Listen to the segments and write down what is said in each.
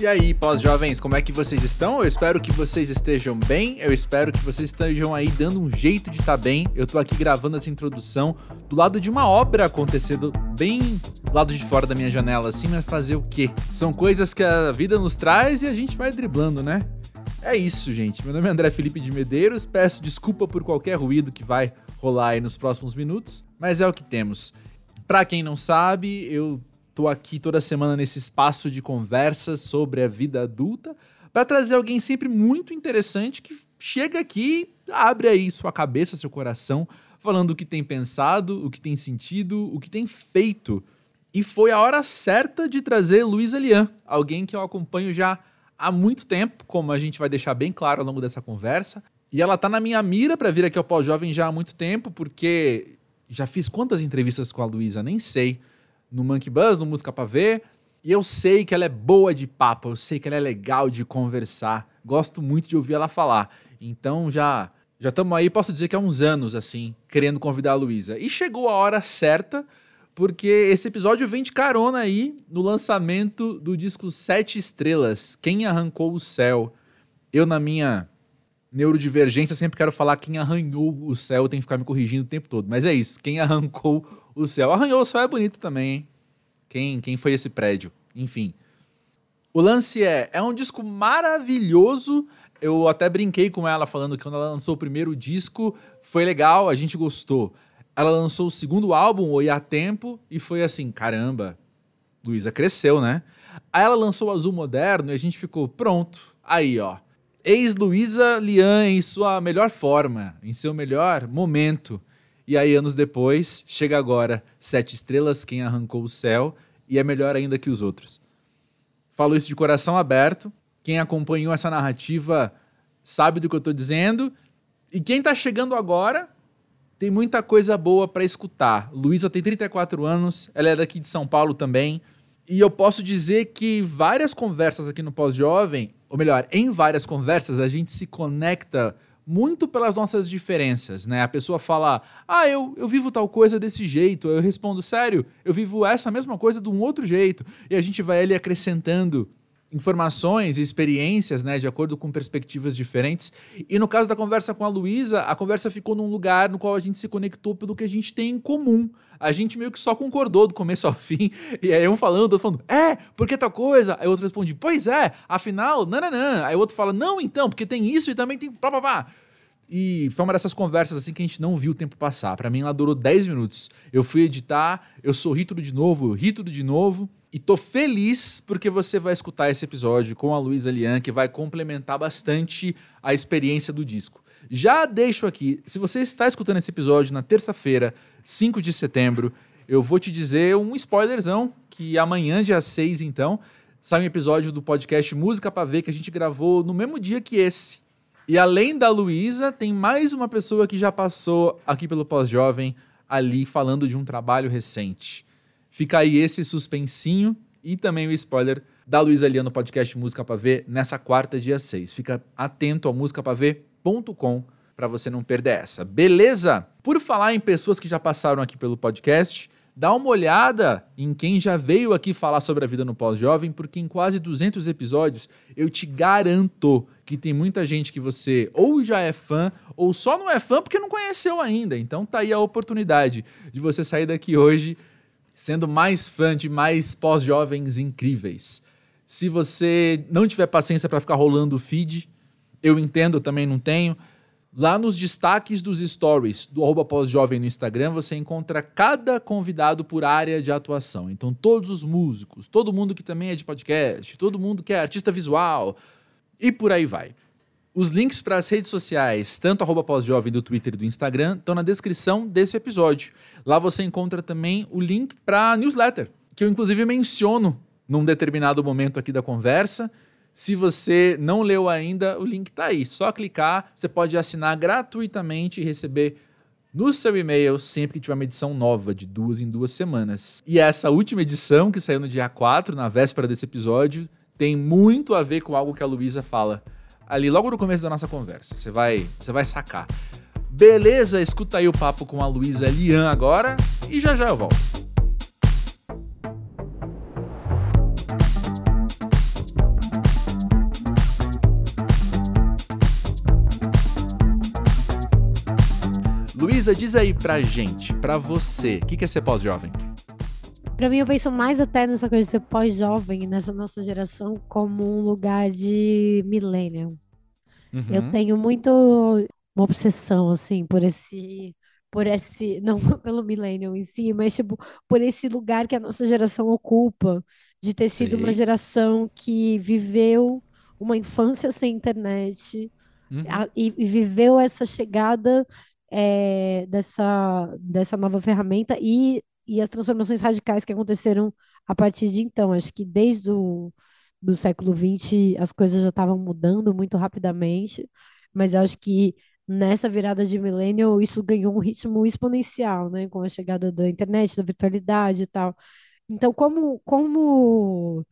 E aí, pós-jovens, como é que vocês estão? Eu espero que vocês estejam bem, eu espero que vocês estejam aí dando um jeito de estar tá bem. Eu tô aqui gravando essa introdução do lado de uma obra acontecendo bem do lado de fora da minha janela, assim, mas fazer o quê? São coisas que a vida nos traz e a gente vai driblando, né? É isso, gente. Meu nome é André Felipe de Medeiros. Peço desculpa por qualquer ruído que vai rolar aí nos próximos minutos, mas é o que temos. Para quem não sabe, eu Tô aqui toda semana nesse espaço de conversas sobre a vida adulta para trazer alguém sempre muito interessante que chega aqui, abre aí sua cabeça, seu coração, falando o que tem pensado, o que tem sentido, o que tem feito. E foi a hora certa de trazer Luísa Lian, alguém que eu acompanho já há muito tempo, como a gente vai deixar bem claro ao longo dessa conversa. E ela tá na minha mira para vir aqui ao Pós-Jovem já há muito tempo, porque já fiz quantas entrevistas com a Luísa, nem sei no Monkey Buzz, no Música Pra Ver. E eu sei que ela é boa de papo, eu sei que ela é legal de conversar. Gosto muito de ouvir ela falar. Então já já estamos aí, posso dizer que há uns anos, assim, querendo convidar a Luísa. E chegou a hora certa, porque esse episódio vem de carona aí no lançamento do disco Sete Estrelas, Quem Arrancou o Céu. Eu, na minha neurodivergência, sempre quero falar quem arranhou o céu, tem que ficar me corrigindo o tempo todo. Mas é isso, quem arrancou o céu. Arranhou o céu é bonito também, hein? Quem, quem foi esse prédio? Enfim. O lance é, é um disco maravilhoso. Eu até brinquei com ela falando que quando ela lançou o primeiro disco foi legal, a gente gostou. Ela lançou o segundo álbum, Oi a Tempo, e foi assim, caramba, Luísa cresceu, né? Aí ela lançou o Azul Moderno e a gente ficou, pronto. Aí, ó. Ex-Luísa Lian em sua melhor forma, em seu melhor momento. E aí, anos depois, chega agora Sete Estrelas, Quem Arrancou o Céu, e é melhor ainda que os outros. Falo isso de coração aberto. Quem acompanhou essa narrativa sabe do que eu estou dizendo. E quem está chegando agora tem muita coisa boa para escutar. Luísa tem 34 anos, ela é daqui de São Paulo também. E eu posso dizer que várias conversas aqui no Pós-Jovem, ou melhor, em várias conversas, a gente se conecta muito pelas nossas diferenças, né? A pessoa fala, ah, eu, eu vivo tal coisa desse jeito. Eu respondo, sério, eu vivo essa mesma coisa de um outro jeito. E a gente vai ali acrescentando informações e experiências, né, de acordo com perspectivas diferentes. E no caso da conversa com a Luísa, a conversa ficou num lugar no qual a gente se conectou pelo que a gente tem em comum. A gente meio que só concordou do começo ao fim. E aí um falando, outro falando, é, porque tal coisa? Aí o outro responde, pois é, afinal, nananã. Aí o outro fala, não, então, porque tem isso e também tem pá, pá, pá. E foi uma dessas conversas assim que a gente não viu o tempo passar. Para mim ela durou 10 minutos. Eu fui editar, eu sorri tudo de novo, eu ri tudo de novo. E tô feliz porque você vai escutar esse episódio com a Luísa Lian, que vai complementar bastante a experiência do disco. Já deixo aqui, se você está escutando esse episódio na terça-feira, 5 de setembro, eu vou te dizer um spoilerzão, que amanhã, dia 6, então, sai um episódio do podcast Música Pra Ver que a gente gravou no mesmo dia que esse. E além da Luísa, tem mais uma pessoa que já passou aqui pelo Pós-Jovem ali falando de um trabalho recente. Fica aí esse suspensinho e também o spoiler da Luísa Lia no podcast Música Pra Ver nessa quarta, dia 6. Fica atento ao musicapavê.com para você não perder essa. Beleza? Por falar em pessoas que já passaram aqui pelo podcast, dá uma olhada em quem já veio aqui falar sobre a vida no pós-jovem, porque em quase 200 episódios eu te garanto que tem muita gente que você ou já é fã ou só não é fã porque não conheceu ainda. Então tá aí a oportunidade de você sair daqui hoje sendo mais fã de mais pós-jovens incríveis. Se você não tiver paciência para ficar rolando o feed, eu entendo, também não tenho. Lá nos destaques dos stories do arroba pós-jovem no Instagram, você encontra cada convidado por área de atuação. Então, todos os músicos, todo mundo que também é de podcast, todo mundo que é artista visual e por aí vai. Os links para as redes sociais, tanto arroba pós-jovem do Twitter e do Instagram, estão na descrição desse episódio. Lá você encontra também o link para a newsletter, que eu inclusive menciono num determinado momento aqui da conversa. Se você não leu ainda, o link está aí. Só clicar, você pode assinar gratuitamente e receber no seu e-mail sempre que tiver uma edição nova, de duas em duas semanas. E essa última edição, que saiu no dia 4, na véspera desse episódio, tem muito a ver com algo que a Luísa fala ali logo no começo da nossa conversa. Você vai, você vai sacar. Beleza? Escuta aí o papo com a Luísa Lian agora e já já eu volto. Isa, diz aí pra gente, pra você, o que, que é ser pós-jovem? Pra mim, eu penso mais até nessa coisa de ser pós-jovem, nessa nossa geração, como um lugar de millennial. Uhum. Eu tenho muito uma obsessão, assim, por esse por esse, não pelo millennial em si, mas tipo, por esse lugar que a nossa geração ocupa, de ter sido uma geração que viveu uma infância sem internet uhum. a, e, e, viveu essa chegada é, dessa, dessa nova ferramenta e, e as transformações radicais que aconteceram a partir de então. Acho que desde o do século XX as coisas já estavam mudando muito rapidamente, mas acho que nessa virada de milênio, isso ganhou um ritmo exponencial, né? Com a chegada da internet, da virtualidade e tal. Então, como, como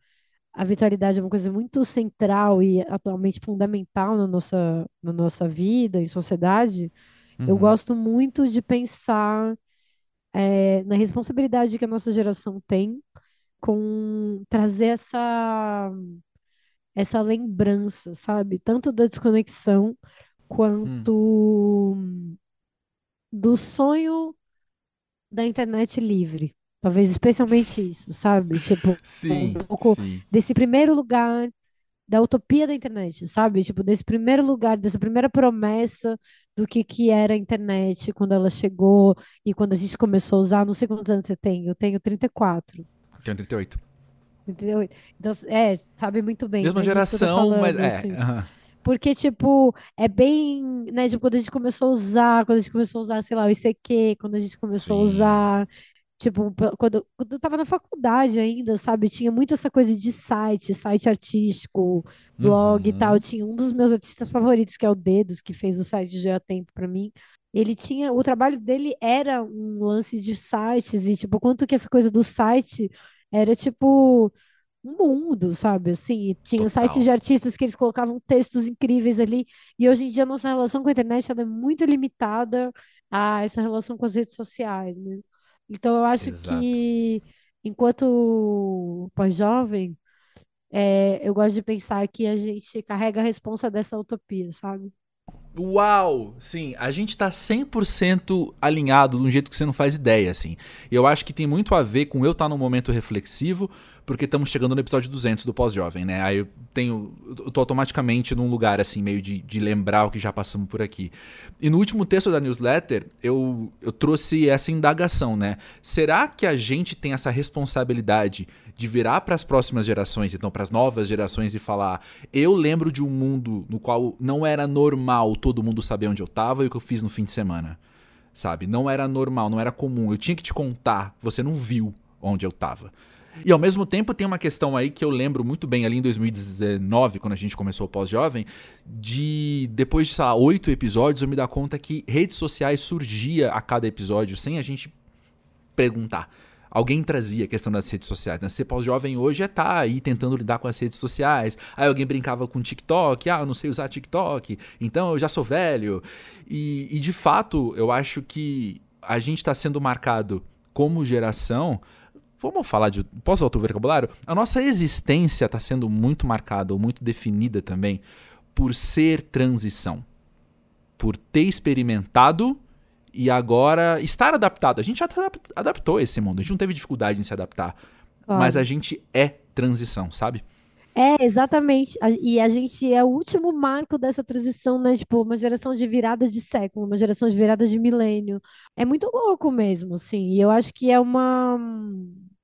a virtualidade é uma coisa muito central e atualmente fundamental na nossa, na nossa vida, em sociedade, uhum. eu gosto muito de pensar é, na responsabilidade que a nossa geração tem com trazer essa essa lembrança, sabe? Tanto da desconexão quanto hum. do sonho da internet livre. Talvez especialmente isso, sabe? Tipo, sim, um pouco sim. desse primeiro lugar da utopia da internet, sabe? Tipo, desse primeiro lugar, dessa primeira promessa do que, que era a internet quando ela chegou e quando a gente começou a usar. Não sei quantos anos você tem, eu tenho 34. Tenho 38. 38. Então, é, sabe muito bem. Mesma geração, falando, mas. É, assim. Uh -huh. Porque, tipo, é bem, né? Tipo, quando a gente começou a usar, quando a gente começou a usar, sei lá, o ICQ, quando a gente começou Sim. a usar. Tipo, quando, quando eu tava na faculdade ainda, sabe? Tinha muito essa coisa de site, site artístico, blog uhum. e tal. Tinha um dos meus artistas favoritos, que é o Dedos, que fez o site de Tempo para mim. Ele tinha. O trabalho dele era um lance de sites, e, tipo, quanto que essa coisa do site era, tipo um mundo, sabe? Assim, tinha Total. sites de artistas que eles colocavam textos incríveis ali. E hoje em dia a nossa relação com a internet ela é muito limitada a essa relação com as redes sociais, né? Então eu acho Exato. que enquanto pós-jovem, é, eu gosto de pensar que a gente carrega a responsa dessa utopia, sabe? Uau! Sim, a gente tá 100% alinhado de um jeito que você não faz ideia, assim. Eu acho que tem muito a ver com eu estar tá num momento reflexivo, porque estamos chegando no episódio 200 do Pós-Jovem, né? Aí eu tenho. Eu tô automaticamente num lugar, assim, meio de, de lembrar o que já passamos por aqui. E no último texto da newsletter, eu, eu trouxe essa indagação, né? Será que a gente tem essa responsabilidade de virar para as próximas gerações, então para as novas gerações, e falar: eu lembro de um mundo no qual não era normal todo mundo saber onde eu tava e o que eu fiz no fim de semana? Sabe? Não era normal, não era comum. Eu tinha que te contar, você não viu onde eu tava. E ao mesmo tempo tem uma questão aí que eu lembro muito bem ali em 2019, quando a gente começou o pós-jovem, de depois de, sei lá, oito episódios, eu me dar conta que redes sociais surgia a cada episódio sem a gente perguntar. Alguém trazia a questão das redes sociais. Né? Ser pós-jovem hoje é tá aí tentando lidar com as redes sociais. Aí alguém brincava com TikTok, ah, eu não sei usar TikTok, então eu já sou velho. E, e de fato, eu acho que a gente está sendo marcado como geração Vamos falar de. Posso usar o vocabulário? A nossa existência está sendo muito marcada ou muito definida também por ser transição. Por ter experimentado e agora estar adaptado. A gente já adaptou a esse mundo, a gente não teve dificuldade em se adaptar. Claro. Mas a gente é transição, sabe? É, exatamente. E a gente é o último marco dessa transição, né? Tipo, uma geração de virada de século, uma geração de virada de milênio. É muito louco mesmo, assim. E eu acho que é uma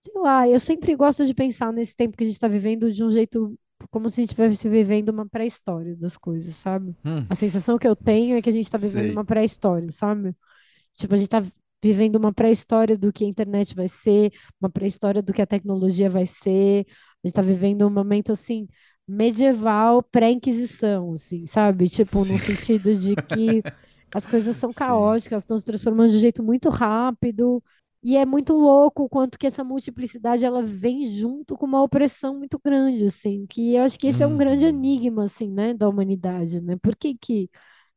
sei lá, eu sempre gosto de pensar nesse tempo que a gente está vivendo de um jeito como se a gente estivesse vivendo uma pré-história das coisas, sabe? Hum. A sensação que eu tenho é que a gente está vivendo Sei. uma pré-história, sabe? Tipo, a gente está vivendo uma pré-história do que a internet vai ser, uma pré-história do que a tecnologia vai ser. A gente está vivendo um momento assim medieval, pré-inquisição, assim, sabe? Tipo, Sim. no sentido de que as coisas são caóticas, estão se transformando de um jeito muito rápido. E é muito louco o quanto que essa multiplicidade ela vem junto com uma opressão muito grande, assim, que eu acho que esse é um grande uhum. enigma, assim, né, da humanidade, né? Por que que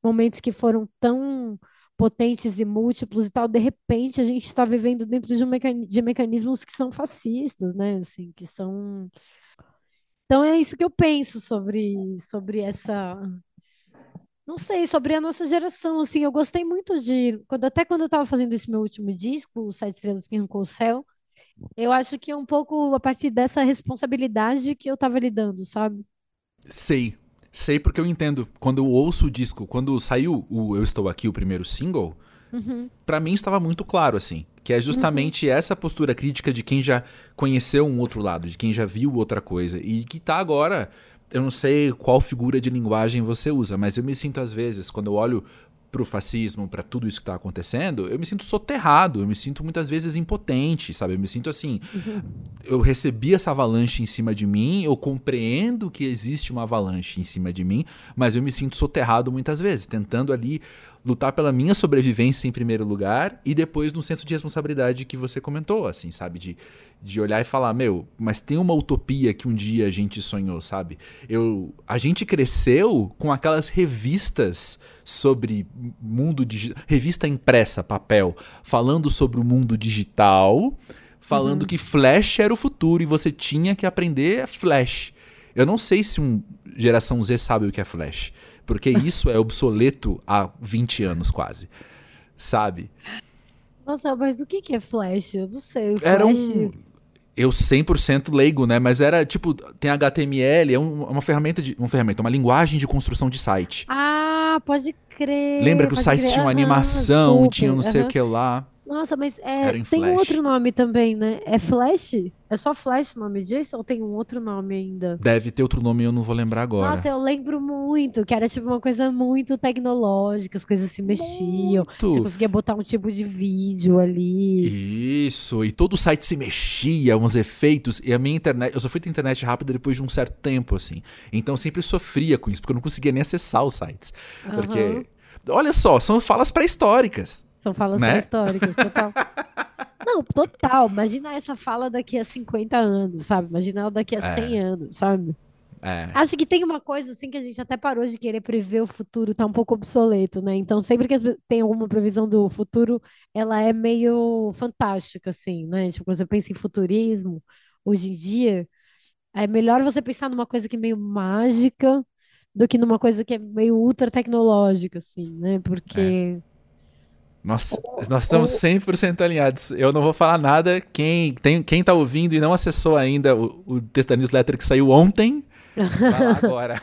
momentos que foram tão potentes e múltiplos e tal, de repente a gente está vivendo dentro de, um de mecanismos que são fascistas, né, assim, que são... Então é isso que eu penso sobre, sobre essa não sei, sobre a nossa geração, assim, eu gostei muito de, quando, até quando eu tava fazendo esse meu último disco, o Sete Estrelas que Arrancou o Céu, eu acho que é um pouco a partir dessa responsabilidade que eu tava lidando, sabe? Sei, sei porque eu entendo. Quando eu ouço o disco, quando saiu o Eu Estou Aqui, o primeiro single, uhum. para mim estava muito claro, assim, que é justamente uhum. essa postura crítica de quem já conheceu um outro lado, de quem já viu outra coisa, e que tá agora eu não sei qual figura de linguagem você usa, mas eu me sinto às vezes, quando eu olho pro fascismo, para tudo isso que tá acontecendo, eu me sinto soterrado, eu me sinto muitas vezes impotente, sabe? Eu me sinto assim, uhum. eu recebi essa avalanche em cima de mim, eu compreendo que existe uma avalanche em cima de mim, mas eu me sinto soterrado muitas vezes, tentando ali lutar pela minha sobrevivência em primeiro lugar e depois no senso de responsabilidade que você comentou, assim, sabe? De, de olhar e falar, meu, mas tem uma utopia que um dia a gente sonhou, sabe? Eu, a gente cresceu com aquelas revistas sobre mundo digital, revista impressa, papel, falando sobre o mundo digital, falando uhum. que Flash era o futuro e você tinha que aprender Flash. Eu não sei se um geração Z sabe o que é Flash. Porque isso é obsoleto há 20 anos quase. Sabe? Nossa, mas o que é Flash? Eu não sei. Flash... Era um. Eu 100% leigo, né? Mas era tipo, tem HTML, é um, uma ferramenta de. Uma ferramenta, uma linguagem de construção de site. Ah, pode crer. Lembra que os sites tinham animação, tinham não sei o que lá. Nossa, mas é, tem Flash. um outro nome também, né? É Flash? É só Flash o nome disso ou tem um outro nome ainda? Deve ter outro nome, eu não vou lembrar agora. Nossa, eu lembro muito, que era tipo uma coisa muito tecnológica, as coisas se mexiam. Muito. Você conseguia botar um tipo de vídeo ali. Isso, e todo o site se mexia, uns efeitos. E a minha internet, eu só fui ter internet rápida depois de um certo tempo, assim. Então eu sempre sofria com isso, porque eu não conseguia nem acessar os sites. Uhum. Porque, olha só, são falas pré-históricas. São falas né? históricas, total. Não, total. Imagina essa fala daqui a 50 anos, sabe? Imagina ela daqui a é. 100 anos, sabe? É. Acho que tem uma coisa assim que a gente até parou de querer prever o futuro, tá um pouco obsoleto, né? Então, sempre que tem alguma previsão do futuro, ela é meio fantástica, assim, né? Tipo, quando você pensa em futurismo, hoje em dia, é melhor você pensar numa coisa que é meio mágica do que numa coisa que é meio ultra tecnológica, assim, né? Porque. É nossa, nós estamos 100% alinhados. Eu não vou falar nada. Quem, tem, quem tá ouvindo e não acessou ainda o, o texto da newsletter que saiu ontem, vai lá agora.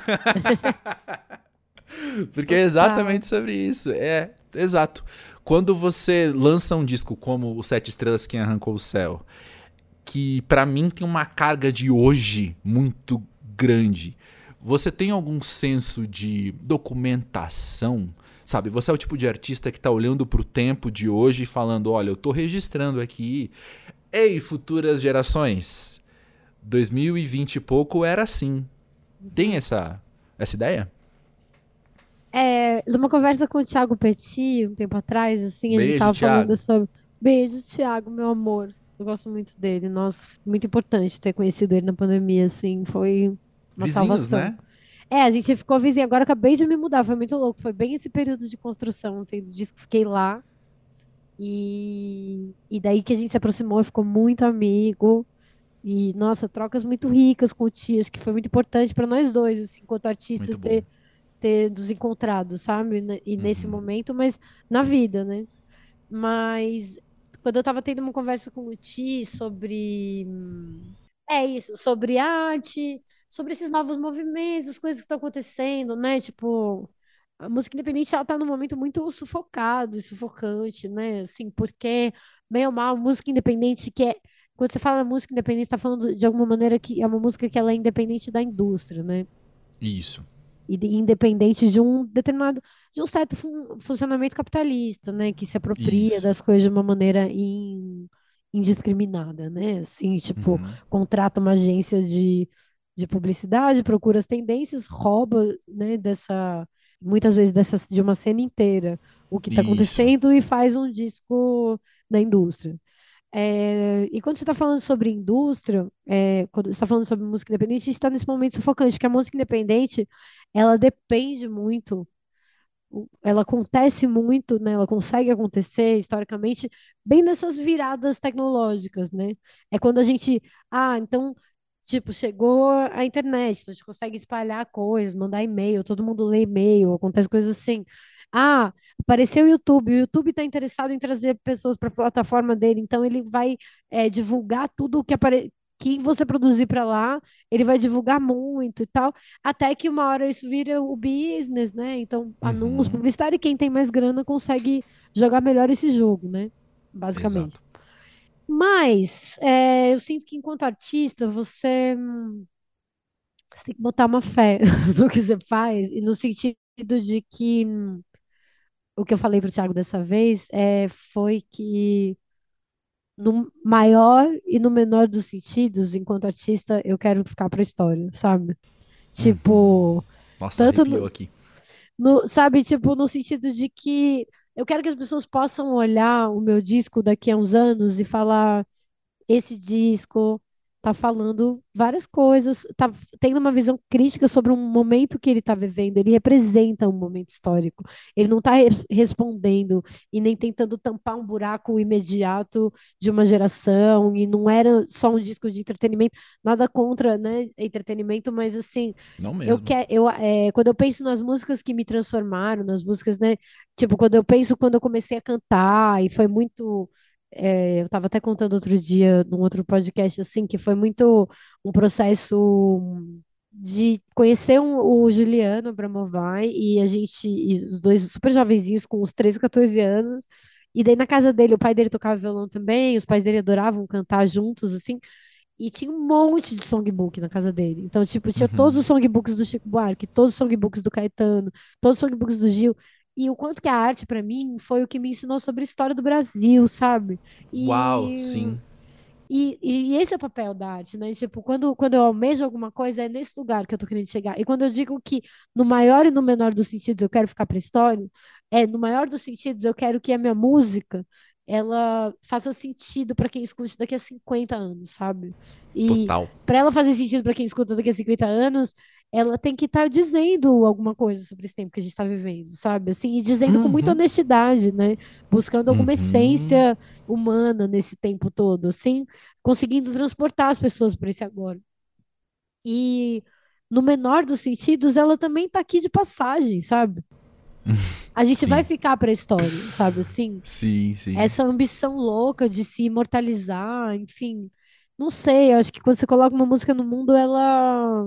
Porque é exatamente sobre isso. É, exato. Quando você lança um disco como o Sete Estrelas que Arrancou o Céu, que para mim tem uma carga de hoje muito grande, você tem algum senso de documentação? Sabe, você é o tipo de artista que está olhando para o tempo de hoje e falando: olha, eu estou registrando aqui. Ei, futuras gerações, 2020 e pouco era assim. Tem essa, essa ideia? É, numa conversa com o Thiago Petit, um tempo atrás, assim, Beijo, a gente estava falando sobre. Beijo, Thiago, meu amor. Eu gosto muito dele. Nossa, muito importante ter conhecido ele na pandemia, assim, foi uma Vizinhos, salvação. né? É, a gente ficou vizinho. Agora acabei de me mudar, foi muito louco. Foi bem esse período de construção, assim, do disco. Fiquei lá. E, e daí que a gente se aproximou, ficou muito amigo. E, nossa, trocas muito ricas com o Tio. Acho que foi muito importante para nós dois, assim, enquanto artistas, ter, ter nos encontrado, sabe? E nesse uhum. momento, mas na vida, né? Mas quando eu tava tendo uma conversa com o Ti sobre. É isso, sobre arte, sobre esses novos movimentos, as coisas que estão acontecendo, né? Tipo, a música independente ela tá num momento muito sufocado e sufocante, né? Assim, porque, bem ou mal, música independente que é. Quando você fala música independente, você tá falando de alguma maneira que é uma música que ela é independente da indústria, né? Isso. E de, independente de um determinado, de um certo fun funcionamento capitalista, né? Que se apropria Isso. das coisas de uma maneira in, indiscriminada, né? Assim, tipo, uhum. contrata uma agência de de publicidade, procura as tendências, rouba, né, dessa, muitas vezes dessa, de uma cena inteira o que está acontecendo e faz um disco da indústria. É, e quando você está falando sobre indústria, é, quando você está falando sobre música independente, a gente está nesse momento sufocante, porque a música independente, ela depende muito, ela acontece muito, né? Ela consegue acontecer historicamente bem nessas viradas tecnológicas, né? É quando a gente, ah, então Tipo, chegou a internet, então a gente consegue espalhar coisas, mandar e-mail, todo mundo lê e-mail, acontece coisas assim. Ah, apareceu o YouTube, o YouTube está interessado em trazer pessoas para a plataforma dele, então ele vai é, divulgar tudo o que, apare... que você produzir para lá, ele vai divulgar muito e tal, até que uma hora isso vira o business, né? Então, uhum. anúncio, publicitário, e quem tem mais grana consegue jogar melhor esse jogo, né? Basicamente. Exato. Mas é, eu sinto que enquanto artista você, você tem que botar uma fé no que você faz e no sentido de que o que eu falei para o Thiago dessa vez é, foi que no maior e no menor dos sentidos, enquanto artista, eu quero ficar para a história, sabe? Tipo, uhum. Nossa, tanto no, aqui. No, sabe, tipo, no sentido de que eu quero que as pessoas possam olhar o meu disco daqui a uns anos e falar: esse disco tá falando várias coisas, tá tendo uma visão crítica sobre um momento que ele está vivendo. Ele representa um momento histórico. Ele não está re respondendo e nem tentando tampar um buraco imediato de uma geração. E não era só um disco de entretenimento, nada contra, né, entretenimento, mas assim, não mesmo. eu quero, eu, é, quando eu penso nas músicas que me transformaram, nas músicas, né, tipo quando eu penso quando eu comecei a cantar e foi muito é, eu estava até contando outro dia, num outro podcast, assim, que foi muito um processo de conhecer um, o Juliano Abramovai e a gente, e os dois super jovenzinhos, com uns 13, 14 anos, e daí na casa dele, o pai dele tocava violão também, os pais dele adoravam cantar juntos, assim, e tinha um monte de songbook na casa dele. Então, tipo, tinha uhum. todos os songbooks do Chico Buarque, todos os songbooks do Caetano, todos os songbooks do Gil e o quanto que a arte para mim foi o que me ensinou sobre a história do Brasil, sabe? E, Uau, sim. E, e, esse é o papel da arte, né? Tipo, quando, quando eu almejo alguma coisa, é nesse lugar que eu tô querendo chegar. E quando eu digo que no maior e no menor dos sentidos eu quero ficar pra história, é no maior dos sentidos eu quero que a minha música ela faça sentido para quem escute daqui a 50 anos, sabe? E para ela fazer sentido para quem escuta daqui a 50 anos, ela tem que estar tá dizendo alguma coisa sobre esse tempo que a gente está vivendo, sabe? Assim, e dizendo uhum. com muita uhum. honestidade, né? Buscando alguma uhum. essência humana nesse tempo todo, assim, conseguindo transportar as pessoas para esse agora. E no menor dos sentidos, ela também está aqui de passagem, sabe? A gente sim. vai ficar para a história, sabe assim? Sim, sim. Essa ambição louca de se imortalizar, enfim. Não sei, eu acho que quando você coloca uma música no mundo, ela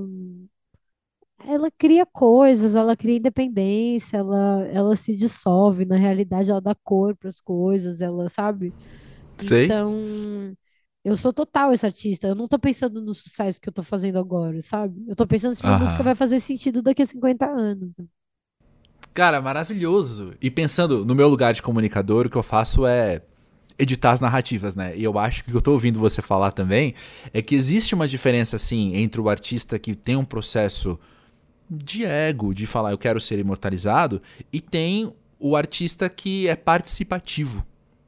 ela cria coisas, ela cria independência, ela, ela se dissolve, na realidade ela dá cor para as coisas, ela sabe? Sei. Então, eu sou total esse artista, eu não tô pensando no sucesso que eu tô fazendo agora, sabe? Eu tô pensando se a música vai fazer sentido daqui a 50 anos. Cara, maravilhoso. E pensando no meu lugar de comunicador, o que eu faço é editar as narrativas, né? E eu acho que o que eu tô ouvindo você falar também é que existe uma diferença, assim, entre o artista que tem um processo de ego, de falar eu quero ser imortalizado, e tem o artista que é participativo.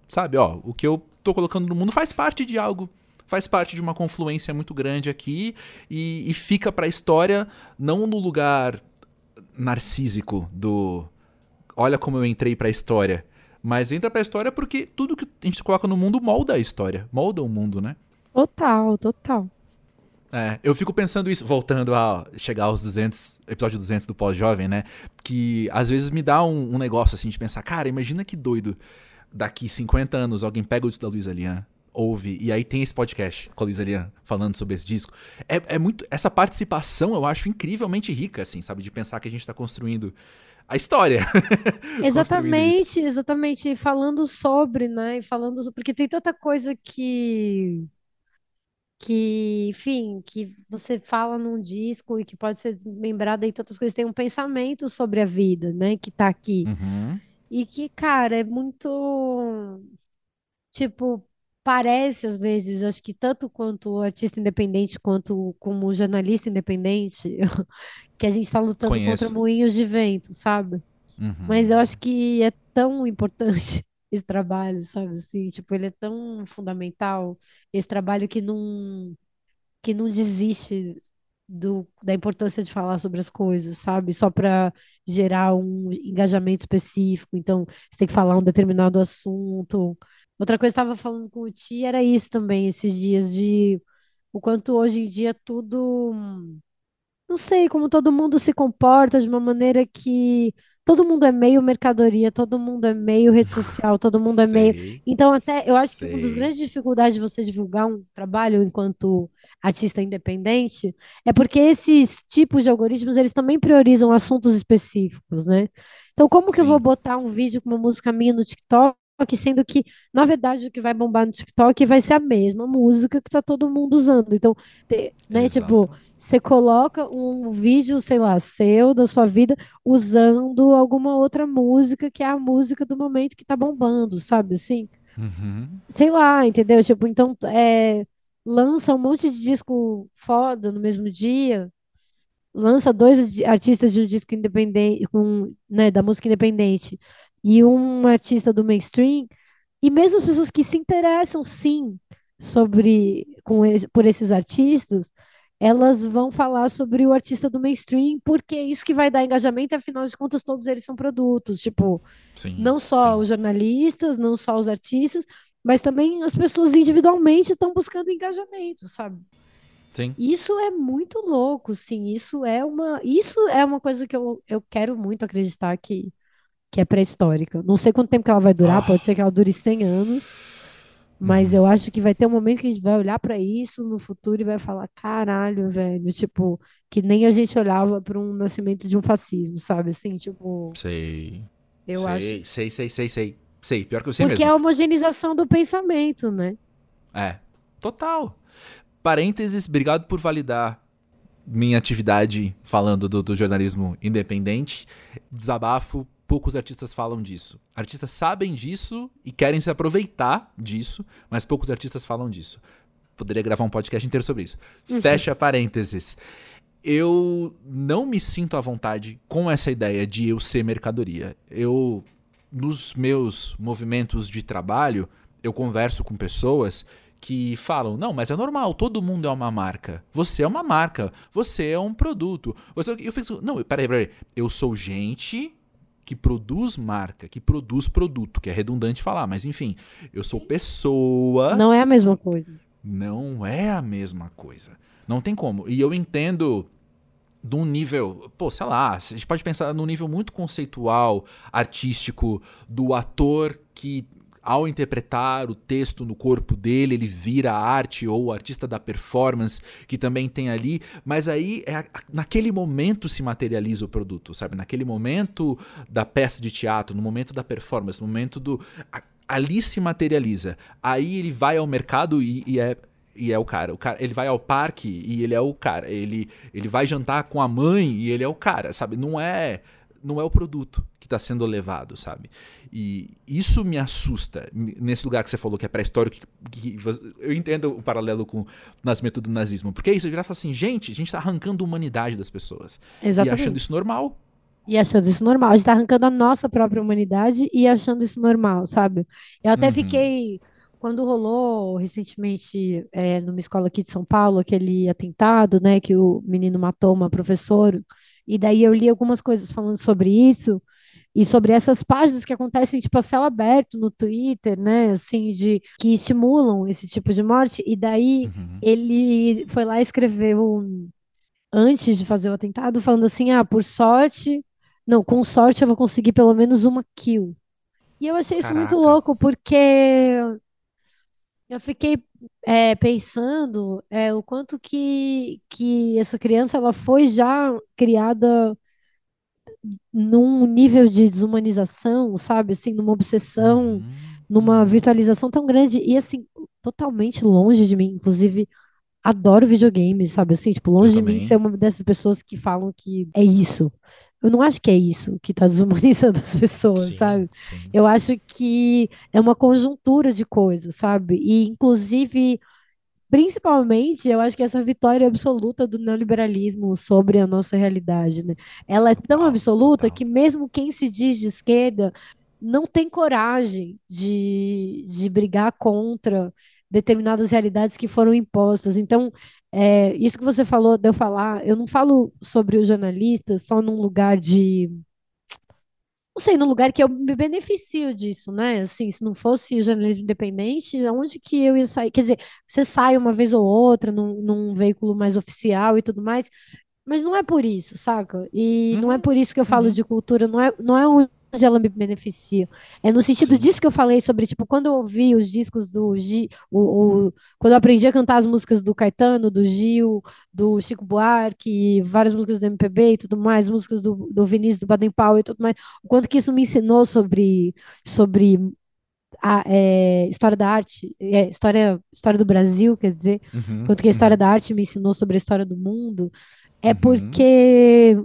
Sabe, ó, o que eu tô colocando no mundo faz parte de algo, faz parte de uma confluência muito grande aqui e, e fica pra história não no lugar narcísico do olha como eu entrei pra história, mas entra pra história porque tudo que a gente coloca no mundo molda a história, molda o mundo, né? Total, total. É, eu fico pensando isso, voltando a chegar aos 200, episódio 200 do Pós-Jovem, né? Que às vezes me dá um, um, negócio assim de pensar, cara, imagina que doido. Daqui 50 anos alguém pega o disco da Luísa Lian, ouve, e aí tem esse podcast com a Luísa Lian falando sobre esse disco. É, é muito. Essa participação eu acho incrivelmente rica, assim, sabe? De pensar que a gente tá construindo a história. exatamente, exatamente. Falando sobre, né? Falando. Porque tem tanta coisa que que, enfim, que você fala num disco e que pode ser lembrado em tantas coisas, tem um pensamento sobre a vida, né, que tá aqui. Uhum. E que, cara, é muito, tipo, parece às vezes, acho que tanto quanto artista independente quanto como jornalista independente, que a gente está lutando Conheço. contra moinhos de vento, sabe? Uhum. Mas eu acho que é tão importante esse trabalho, sabe? Assim, tipo, ele é tão fundamental, esse trabalho que não que não desiste do, da importância de falar sobre as coisas, sabe? Só para gerar um engajamento específico. Então, você tem que falar um determinado assunto. Outra coisa que eu estava falando com o Ti era isso também, esses dias de o quanto hoje em dia tudo não sei como todo mundo se comporta de uma maneira que todo mundo é meio mercadoria, todo mundo é meio rede social, todo mundo é meio. Sei, Então, até eu acho que uma das sei. grandes dificuldades de você divulgar um trabalho enquanto artista independente é porque esses tipos de algoritmos eles também priorizam assuntos específicos, né? Então, como que eu vou Sim. botar um vídeo com uma música minha no TikTok? Sendo que, na verdade, o que vai bombar no TikTok vai ser a mesma música que tá todo mundo usando. Então, te- né, tipo, Exato. você coloca um vídeo, sei lá, seu, da sua vida, usando alguma outra música que é a música do momento que tá bombando, sabe? Assim, Uhum. sei lá, entendeu? Tipo, então, é, lança um monte de disco foda no mesmo dia, lança dois artistas de um disco independente, com, né, da música independente, e um artista do mainstream, e mesmo as pessoas que se interessam, sim, sobre, com, por esses artistas, elas vão falar sobre o artista do mainstream, porque é isso que vai dar engajamento, afinal de contas, todos eles são produtos. Tipo, Sim, não só sim, os jornalistas, não só os artistas, mas também as pessoas individualmente estão buscando engajamento, sabe? sim. Isso é muito louco, sim. Isso é uma, isso é uma coisa que eu, eu quero muito acreditar que, que é pré-histórica. Não sei quanto tempo que ela vai durar, pode ser que ela dure 100 anos, mas uhum. eu acho que vai ter um momento que a gente vai olhar para isso no futuro e vai falar, caralho, velho, tipo, que nem a gente olhava para um nascimento de um fascismo, sabe? Assim, tipo, Sei, eu acho. sei, sei, sei, sei, sei. Sei, pior que eu sei Porque é mesmo. a homogeneização do pensamento, né? É, total. Parênteses, obrigado por validar minha atividade falando do, do jornalismo independente. Desabafo, poucos artistas falam disso. Artistas sabem disso e querem se aproveitar disso, mas poucos artistas falam disso. Poderia gravar um podcast inteiro sobre isso. Uhum. Fecha parênteses. Eu não me sinto à vontade com essa ideia de eu ser mercadoria. Eu, nos meus movimentos de trabalho, eu converso com pessoas que falam: não, mas é normal, todo mundo é uma marca. Você é uma marca, você é um produto. Você... Eu penso: não, peraí, peraí. Eu sou gente que produz marca, que produz produto, que é redundante falar, mas enfim, eu sou pessoa Não é a mesma coisa. não é a mesma coisa. Não tem como. E eu entendo de um nível, pô, sei lá, a gente pode pensar num nível muito conceitual, artístico, do ator que, ao interpretar o texto no corpo dele, ele vira arte, ou o artista da performance, que também tem ali, mas aí é a- naquele momento se materializa o produto, sabe? Naquele momento da peça de teatro, no momento da performance, no momento do. a- ali se materializa. Aí ele vai ao mercado e, e é e é o cara. o cara. Ele vai ao parque e ele é o cara. Ele, ele vai jantar com a mãe e ele é o cara, sabe? Não é não é o produto que está sendo levado, sabe? E isso me assusta. Nesse lugar que você falou que é pré-histórico, que, que, eu entendo o paralelo com o nascimento do nazismo. Porque é isso, eu já falo assim, gente, a gente está arrancando a humanidade das pessoas. E achando Exatamente. isso normal. E achando isso normal. A gente tá arrancando a nossa própria humanidade e achando isso normal, sabe? Eu até Uhum, fiquei. Quando rolou recentemente é, numa escola aqui de São Paulo, aquele atentado, né, que o menino matou uma professora, e daí eu li algumas coisas falando sobre isso, e sobre essas páginas que acontecem, tipo, a céu aberto no Twitter, né, assim, de que estimulam esse tipo de morte, e daí uhum. ele foi lá e escreveu antes de fazer o atentado, falando assim: ah, por sorte, não, com sorte eu vou conseguir pelo menos uma kill. E eu achei isso muito Caraca. louco, porque eu fiquei é, pensando é, o quanto que, que essa criança ela foi já criada num nível de desumanização, sabe? Assim, numa obsessão, Uhum, numa uhum. virtualização tão grande e assim, totalmente longe de mim. Inclusive, adoro videogames, sabe? Assim, tipo, longe de mim ser uma dessas pessoas que falam que é isso. Eu não acho que é isso que tá desumanizando as pessoas, Sim, sabe? sim. Eu acho que é uma conjuntura de coisas, sabe? E, inclusive, principalmente, eu acho que essa vitória absoluta do neoliberalismo sobre a nossa realidade, né? Ela é tão absoluta que mesmo quem se diz de esquerda não tem coragem de, de brigar contra determinadas realidades que foram impostas. Então, é, isso que você falou, de eu falar, eu não falo sobre os jornalistas só num lugar de sei, no lugar que eu me beneficio disso, né? Assim, se não fosse o jornalismo independente, aonde que eu ia sair? Quer dizer, você sai uma vez ou outra num, num veículo mais oficial e tudo mais, mas não é por isso, saca? E uhum. não é uhum. por isso que eu falo uhum. de cultura, não é, não é um ela me beneficia. É no sentido Sim. disso que eu falei sobre, tipo, quando eu ouvi os discos do Gil, o, o, quando eu aprendi a cantar as músicas do Caetano, do Gil, do Chico Buarque, várias músicas do MPB e tudo mais, músicas do, do Vinícius, do Baden Powell e tudo mais, o quanto que isso me ensinou sobre, sobre a é, história da arte, é, história, história do Brasil, quer dizer, uhum, quanto que a história uhum. da arte me ensinou sobre a história do mundo, é uhum. porque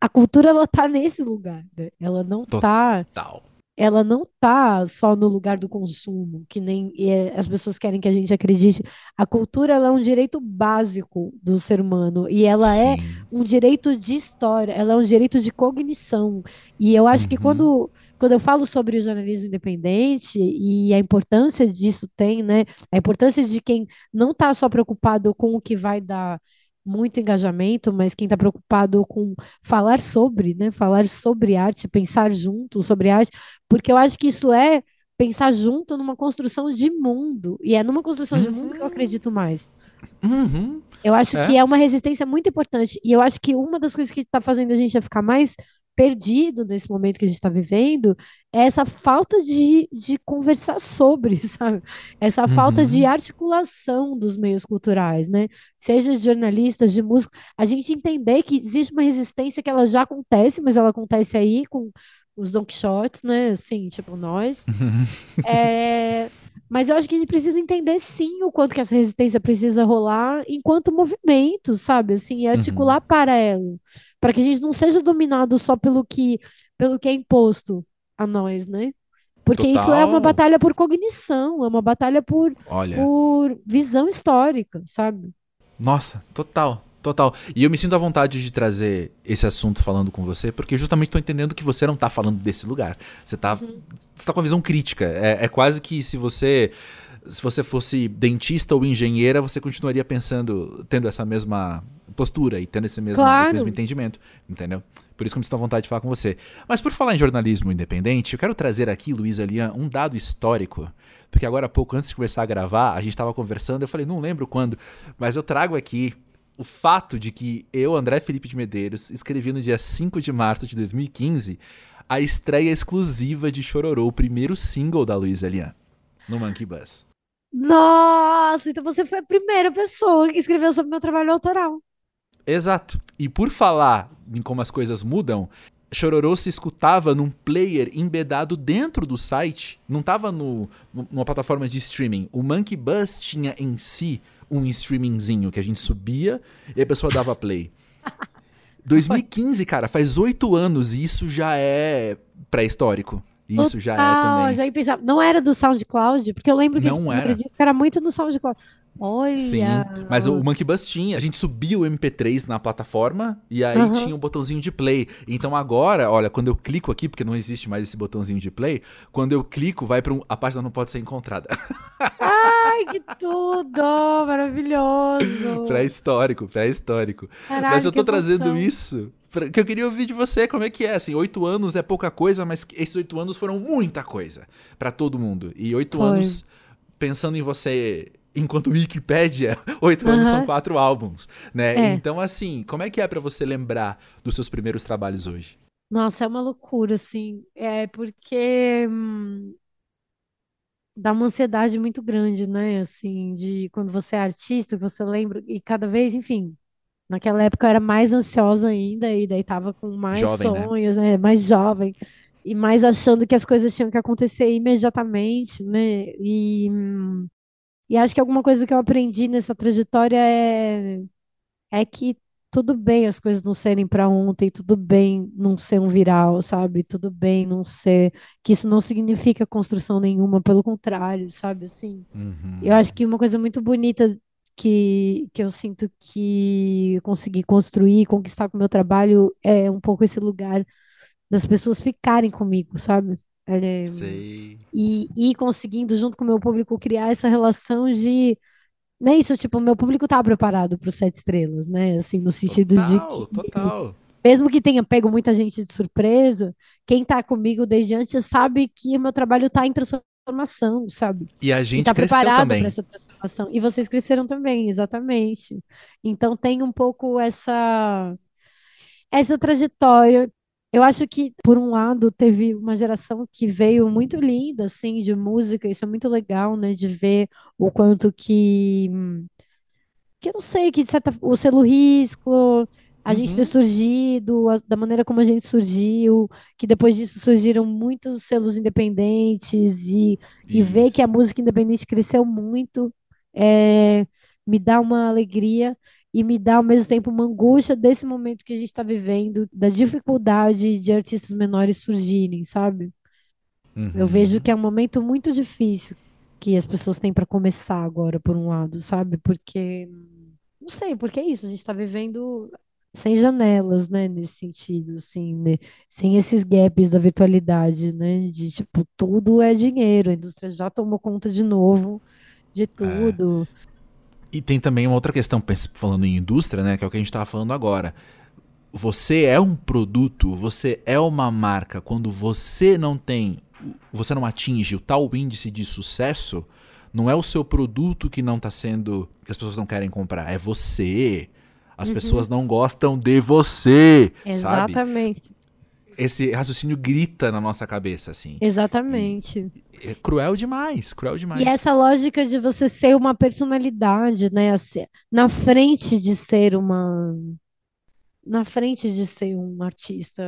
a cultura ela tá nesse lugar, né? Ela não tá Total. tá ela não tá só no lugar do consumo, que nem é, as pessoas querem que a gente acredite. A cultura é um direito básico do ser humano e ela é Sim. é um direito de história, ela é um direito de cognição. E eu acho uhum. que quando quando eu falo sobre o jornalismo independente e a importância disso tem, né? A importância de quem não está só preocupado com o que vai dar muito engajamento, mas quem está preocupado com falar sobre, né? Falar sobre arte, pensar junto sobre arte, porque eu acho que isso é pensar junto numa construção de mundo. E é numa construção uhum. de mundo que eu uhum. acredito mais. Uhum. Eu acho é. que é uma resistência muito importante. E eu acho que uma das coisas que está fazendo a gente ficar mais perdido nesse momento que a gente está vivendo é essa falta de, de conversar sobre, sabe? Essa uhum. falta de articulação dos meios culturais, né? Seja de jornalistas, de músicos, a gente entender que existe uma resistência que ela já acontece, mas ela acontece aí com os Don Quixotes, né? Assim, tipo, nós. é, mas eu acho que a gente precisa entender sim o quanto que essa resistência precisa rolar enquanto movimento, sabe? Assim, e articular uhum. para ela para que a gente não seja dominado só pelo que, pelo que é imposto a nós, né? Porque Total. isso é uma batalha por cognição, é uma batalha por, Olha. por visão histórica, sabe? Nossa, total, total. E eu me sinto à vontade de trazer esse assunto falando com você, porque justamente estou entendendo que você não está falando desse lugar. Você está uhum. Você tá com a visão crítica. É, é quase que se você se você fosse dentista ou engenheira, você continuaria pensando, tendo essa mesma postura e tendo esse mesmo, claro. esse mesmo entendimento, entendeu? Por isso que eu me sinto à vontade de falar com você. Mas por falar em jornalismo independente, eu quero trazer aqui, Luiz Alian, um dado histórico. Porque agora há pouco, antes de começar a gravar, a gente estava conversando, eu falei, não lembro quando, mas eu trago aqui o fato de que eu, André Felipe de Medeiros, escrevi no dia 5 de março de 2015 a estreia exclusiva de Chororô, o primeiro single da Luiz Alian, no Monkey Bus. Nossa, então você foi a primeira pessoa que escreveu sobre meu trabalho autoral. Exato. E por falar em como as coisas mudam, Chororô se escutava num player embedado dentro do site, não estava numa plataforma de streaming. O Monkey Bus tinha em si um streamingzinho que a gente subia e a pessoa dava play. 2015, cara, faz oito anos e isso já é pré-histórico. Isso já é também. Já pensava. Não era do SoundCloud, porque eu lembro que não era. disso que era muito no SoundCloud. Olha. Sim, mas o Monkey Bus tinha. A gente subia o MP3 na plataforma e aí uhum. tinha um botãozinho de play. Então agora, olha, quando eu clico aqui, porque não existe mais esse botãozinho de play, quando eu clico, vai para um, a página não pode ser encontrada. Ai, que tudo! Maravilhoso! Pré-histórico, pré-histórico. Mas eu tô trazendo isso que eu queria ouvir de você como é que é, assim, oito anos é pouca coisa, mas esses oito anos foram muita coisa para todo mundo. E oito anos, pensando em você enquanto Wikipédia, oito uhum. anos são quatro álbuns, né? É. Então, assim, como é que é para você lembrar dos seus primeiros trabalhos hoje? Nossa, é uma loucura, assim. É porque hum, dá uma ansiedade muito grande, né? Assim, de quando você é artista, você lembra, e cada vez, enfim, Naquela época eu era mais ansiosa ainda, e daí tava com mais jovem, né? sonhos, né? né? Mais jovem. E mais achando que as coisas tinham que acontecer imediatamente, né? E, e acho que alguma coisa que eu aprendi nessa trajetória é, é que tudo bem as coisas não serem para ontem, tudo bem não ser um viral, sabe? Tudo bem não ser. Que isso não significa construção nenhuma, pelo contrário, sabe? Assim, uhum. eu acho que uma coisa muito bonita que, que eu sinto que consegui construir, conquistar com o meu trabalho é um pouco esse lugar das pessoas ficarem comigo, sabe? É. E, e conseguindo, junto com o meu público, criar essa relação de. Não é isso, tipo, o meu público tá preparado para os sete estrelas, né? Assim, no sentido total, de que. Total. mesmo que tenha pego muita gente de surpresa, quem tá comigo desde antes sabe que o meu trabalho tá em transformação, sabe? E a gente e tá cresceu preparado também. essa transformação. E vocês cresceram também, exatamente. Então tem um pouco essa essa trajetória. Eu acho que, por um lado, teve uma geração que veio muito linda, assim, de música, isso é muito legal, né, de ver o quanto que, que eu não sei, que de certa, o selo risco, a uhum. gente ter surgido, a, da maneira como a gente surgiu, que depois disso surgiram muitos selos independentes e, e ver que a música independente cresceu muito, é, me dá uma alegria e me dá ao mesmo tempo uma angústia desse momento que a gente está vivendo, da dificuldade de artistas menores surgirem, sabe? Uhum. Eu vejo que é um momento muito difícil que as pessoas têm para começar agora, por um lado, sabe? Porque não sei, porque é isso, a gente está vivendo sem janelas, né, nesse sentido, assim, né? sem esses gaps da virtualidade, né, de tipo, tudo é dinheiro, a indústria já tomou conta de novo de é. tudo. É. E tem também uma outra questão, falando em indústria, né, que é o que a gente estava falando agora. Você é um produto, você é uma marca, quando você não tem, você não atinge o tal índice de sucesso, não é o seu produto que não está sendo, que as pessoas não querem comprar, é você. As uhum. pessoas não gostam de você. Exatamente. Sabe? Esse raciocínio grita na nossa cabeça, assim. Exatamente. é cruel demais, cruel demais. E essa lógica de você ser uma personalidade, né? Assim, na frente de ser uma. Na frente de ser um artista,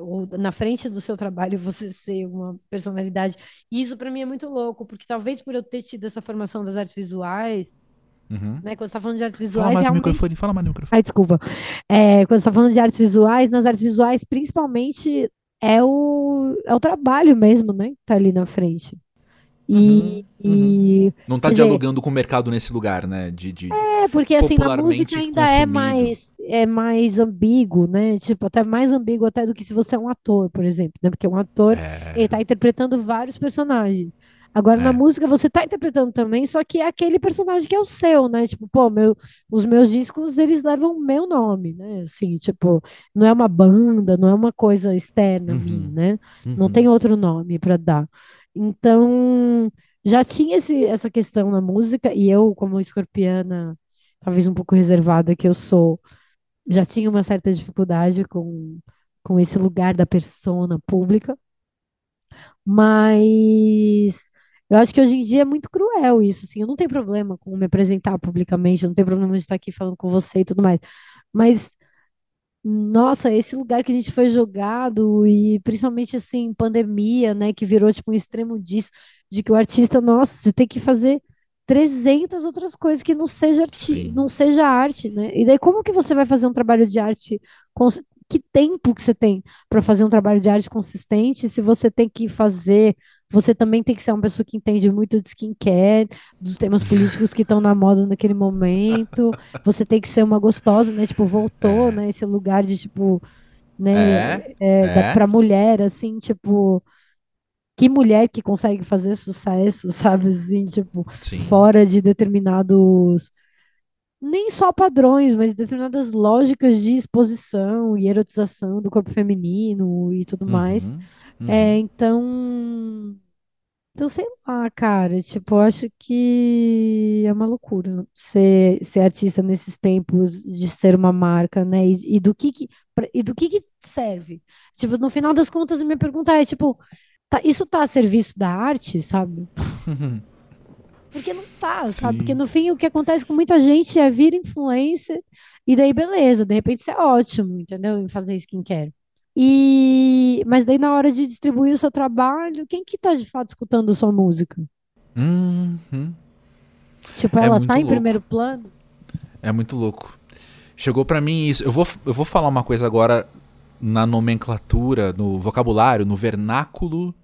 ou na frente do seu trabalho você ser uma personalidade. Isso para mim é muito louco, porque talvez por eu ter tido essa formação das artes visuais, Uhum. Né? Quando você tá falando de artes visuais. Fala mais realmente... no microfone, fala mais no microfone. Ai, desculpa. É, quando você tá falando de artes visuais, nas artes visuais, principalmente, é o, é o trabalho mesmo, né? Que tá ali na frente. E, uhum, e uhum. não tá dialogando dizer, com o mercado nesse lugar, né? De, de é, porque assim, na música ainda é consumido. é mais, é mais ambíguo, né? Tipo, até mais ambíguo até do que se você é um ator, por exemplo, né? Porque um ator, é... ele tá interpretando vários personagens. Agora, é. na música, você tá interpretando também, só que é aquele personagem que é o seu, né? Tipo, pô, meu, os meus discos, eles levam o meu nome, né? Assim, tipo, não é uma banda, não é uma coisa externa uhum. a mim, uhum. né? Uhum. Não tem outro nome para dar. Então, já tinha esse, essa questão na música, e eu, como escorpiana, talvez um pouco reservada que eu sou, já tinha uma certa dificuldade com, com esse lugar da persona pública. Mas eu acho que hoje em dia é muito cruel isso, assim. Eu não tenho problema com me apresentar publicamente, eu não tenho problema de estar aqui falando com você e tudo mais. Mas, nossa, esse lugar que a gente foi jogado, e principalmente assim, pandemia, né, que virou tipo um extremo disso, de que o artista, nossa, você tem que fazer 300 outras coisas que não seja arte, não seja arte, né? E daí como que você vai fazer um trabalho de arte que tempo que você tem para fazer um trabalho de arte consistente se você tem que fazer você também tem que ser uma pessoa que entende muito de skincare, dos temas políticos que estão na moda naquele momento. Você tem que ser uma gostosa, né? Tipo, voltou, é. né? Esse lugar de, tipo, né? É, é, é. Pra mulher, assim, tipo que mulher que consegue fazer sucesso, sabe, assim, tipo, Sim. fora de determinados nem só padrões, mas determinadas lógicas de exposição e erotização do corpo feminino e tudo mais. Uhum, uhum. É, então, então, sei lá, cara, tipo, eu acho que é uma loucura ser, ser artista nesses tempos de ser uma marca, né? E, e do que que, e do que que serve? Tipo, no final das contas, a minha pergunta é, tipo, tá, isso tá a serviço da arte, sabe? Porque não tá, Sim. sabe? Porque no fim o que acontece com muita gente é vir influencer e daí beleza, de repente você é ótimo, entendeu? Em fazer skincare. E mas daí na hora de distribuir o seu trabalho, quem que tá de fato escutando sua música? Uhum. Tipo, é ela tá em primeiro plano? É muito louco. Chegou para mim isso. Eu vou, eu vou falar uma coisa agora na nomenclatura, no vocabulário, no vernáculo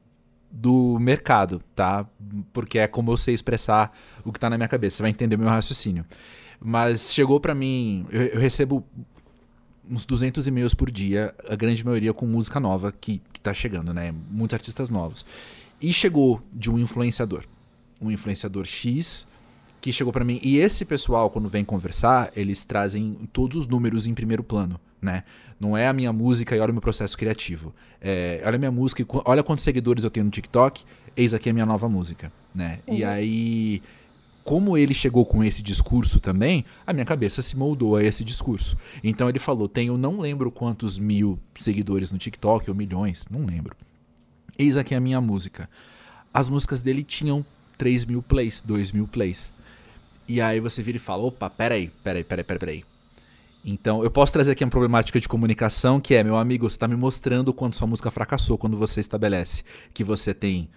do mercado, tá? Porque é como eu sei expressar o que tá na minha cabeça. Você vai entender meu raciocínio. Mas chegou para mim, eu, eu, recebo uns 200 e-mails por dia, a grande maioria com música nova que, que tá chegando, né? Muitos artistas novos. E chegou de um influenciador. Um influenciador X que chegou para mim. E esse pessoal, quando vem conversar, eles trazem todos os números em primeiro plano, né? Não é a minha música e olha o meu processo criativo. É, olha a minha música e olha quantos seguidores eu tenho no TikTok, eis aqui a minha nova música, né? Uhum. E aí, como ele chegou com esse discurso também, a minha cabeça se moldou a esse discurso. Então ele falou: tenho não lembro quantos mil seguidores no TikTok, ou milhões, não lembro. Eis aqui a minha música. As músicas dele tinham 3 mil plays, 2 mil plays. E aí você vira e fala: opa, peraí, peraí, peraí, peraí, peraí. Então, eu posso trazer aqui uma problemática de comunicação que é, meu amigo, você está me mostrando quanto sua música fracassou quando você estabelece que você tem